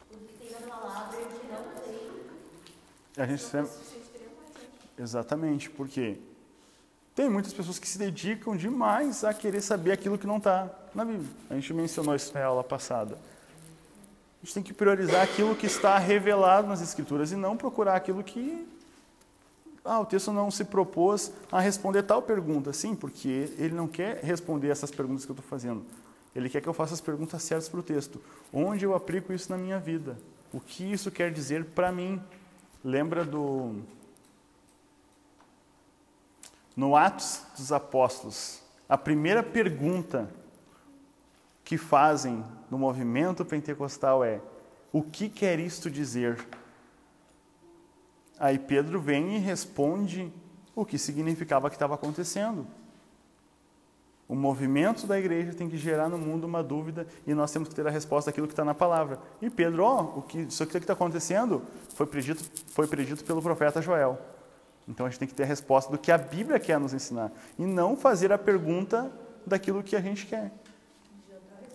que o que tem na palavra e o que não tem. A gente não sempre... Exatamente, porque tem muitas pessoas que se dedicam demais a querer saber aquilo que não está na Bíblia. A gente mencionou isso na aula passada. A gente tem que priorizar aquilo que está revelado nas Escrituras e não procurar aquilo que. Ah, o texto não se propôs a responder tal pergunta. Sim, porque ele não quer responder essas perguntas que eu estou fazendo. Ele quer que eu faça as perguntas certas para o texto. Onde eu aplico isso na minha vida? O que isso quer dizer para mim? Lembra do. No Atos dos Apóstolos, a primeira pergunta que fazem no movimento pentecostal é: O que quer isto dizer? Aí Pedro vem e responde o que significava que estava acontecendo. O movimento da igreja tem que gerar no mundo uma dúvida e nós temos que ter a resposta daquilo que está na palavra. E Pedro, ó, o que, isso aqui que está acontecendo foi predito, foi predito pelo profeta Joel. Então a gente tem que ter a resposta do que a Bíblia quer nos ensinar e não fazer a pergunta daquilo que a gente quer.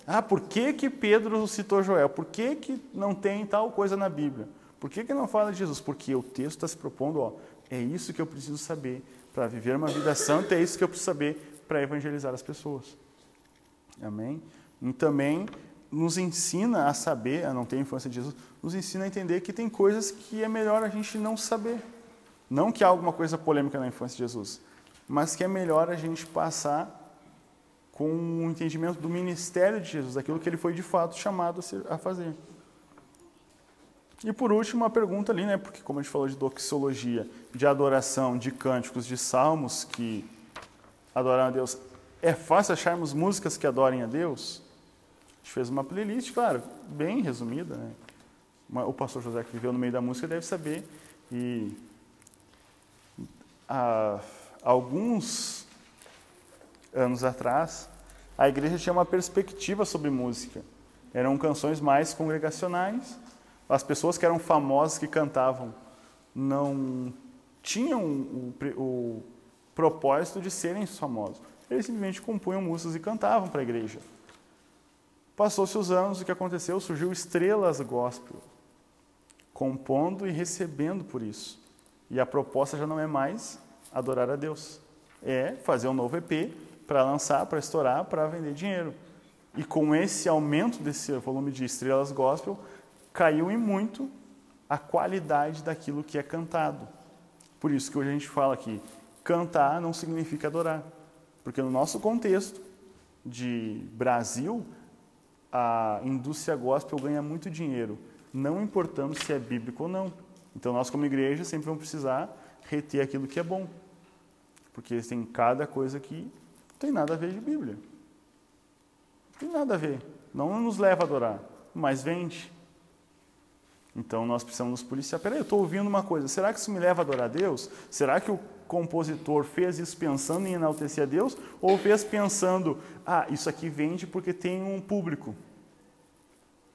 Ah, por que, que Pedro citou Joel? Por que, que não tem tal coisa na Bíblia? Por que, que não fala de Jesus? Porque o texto está se propondo, ó, é isso que eu preciso saber para viver uma vida santa, é isso que eu preciso saber para evangelizar as pessoas. Amém? E também nos ensina a saber, a não ter infância de Jesus, nos ensina a entender que tem coisas que é melhor a gente não saber. Não que há alguma coisa polêmica na infância de Jesus, mas que é melhor a gente passar com o entendimento do ministério de Jesus, daquilo que ele foi de fato chamado a fazer. E por último, uma pergunta ali, né? Porque como a gente falou de doxologia, de adoração, de cânticos, de salmos que adoram a Deus, é fácil acharmos músicas que adorem a Deus? A gente fez uma playlist, claro, bem resumida, né? O pastor José que viveu no meio da música deve saber. E há alguns anos atrás, a igreja tinha uma perspectiva sobre música. Eram canções mais congregacionais. As pessoas que eram famosas que cantavam não tinham o, o propósito de serem famosos. Eles simplesmente compunham músicas e cantavam para a igreja. Passou-se os anos, o que aconteceu? Surgiu estrelas gospel, compondo e recebendo por isso. E a proposta já não é mais adorar a Deus, é fazer um novo EP para lançar, para estourar, para vender dinheiro. E com esse aumento desse volume de estrelas gospel, caiu em muito a qualidade daquilo que é cantado. Por isso que hoje a gente fala que cantar não significa adorar. Porque no nosso contexto de Brasil, a indústria gospel ganha muito dinheiro, não importando se é bíblico ou não. Então nós como igreja sempre vamos precisar reter aquilo que é bom. Porque tem cada coisa que tem nada a ver de Bíblia. Tem nada a ver. Não nos leva a adorar, mas vende. Então nós precisamos nos policiar. Peraí, eu estou ouvindo uma coisa. Será que isso me leva a adorar a Deus? Será que o compositor fez isso pensando em enaltecer a Deus? Ou fez pensando, ah, isso aqui vende porque tem um público?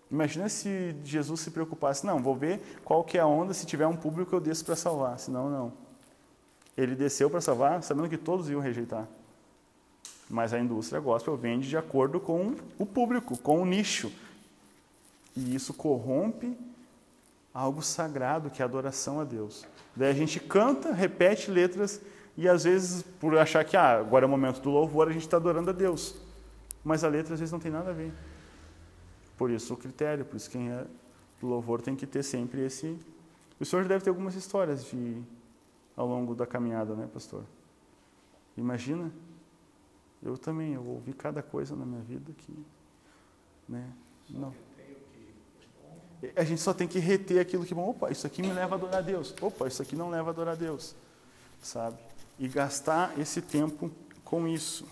Imagina se Jesus se preocupasse, não, vou ver qual que é a onda, se tiver um público eu desço para salvar, senão não. Ele desceu para salvar, sabendo que todos iam rejeitar. Mas a indústria gospel vende de acordo com o público, com o nicho. E isso corrompe algo sagrado, que é a adoração a Deus. Daí a gente canta, repete letras e às vezes, por achar que ah, agora é o momento do louvor, a gente está adorando a Deus. Mas a letra às vezes não tem nada a ver. Por isso o critério, por isso quem é do louvor tem que ter sempre esse. O senhor deve ter algumas histórias de ao longo da caminhada, né, pastor? Imagina, eu também, eu ouvi cada coisa na minha vida que, né, não. A gente só tem que reter aquilo que, opa, isso aqui me leva a adorar a Deus. Opa, isso aqui não leva a adorar a Deus. Sabe? E gastar esse tempo com isso.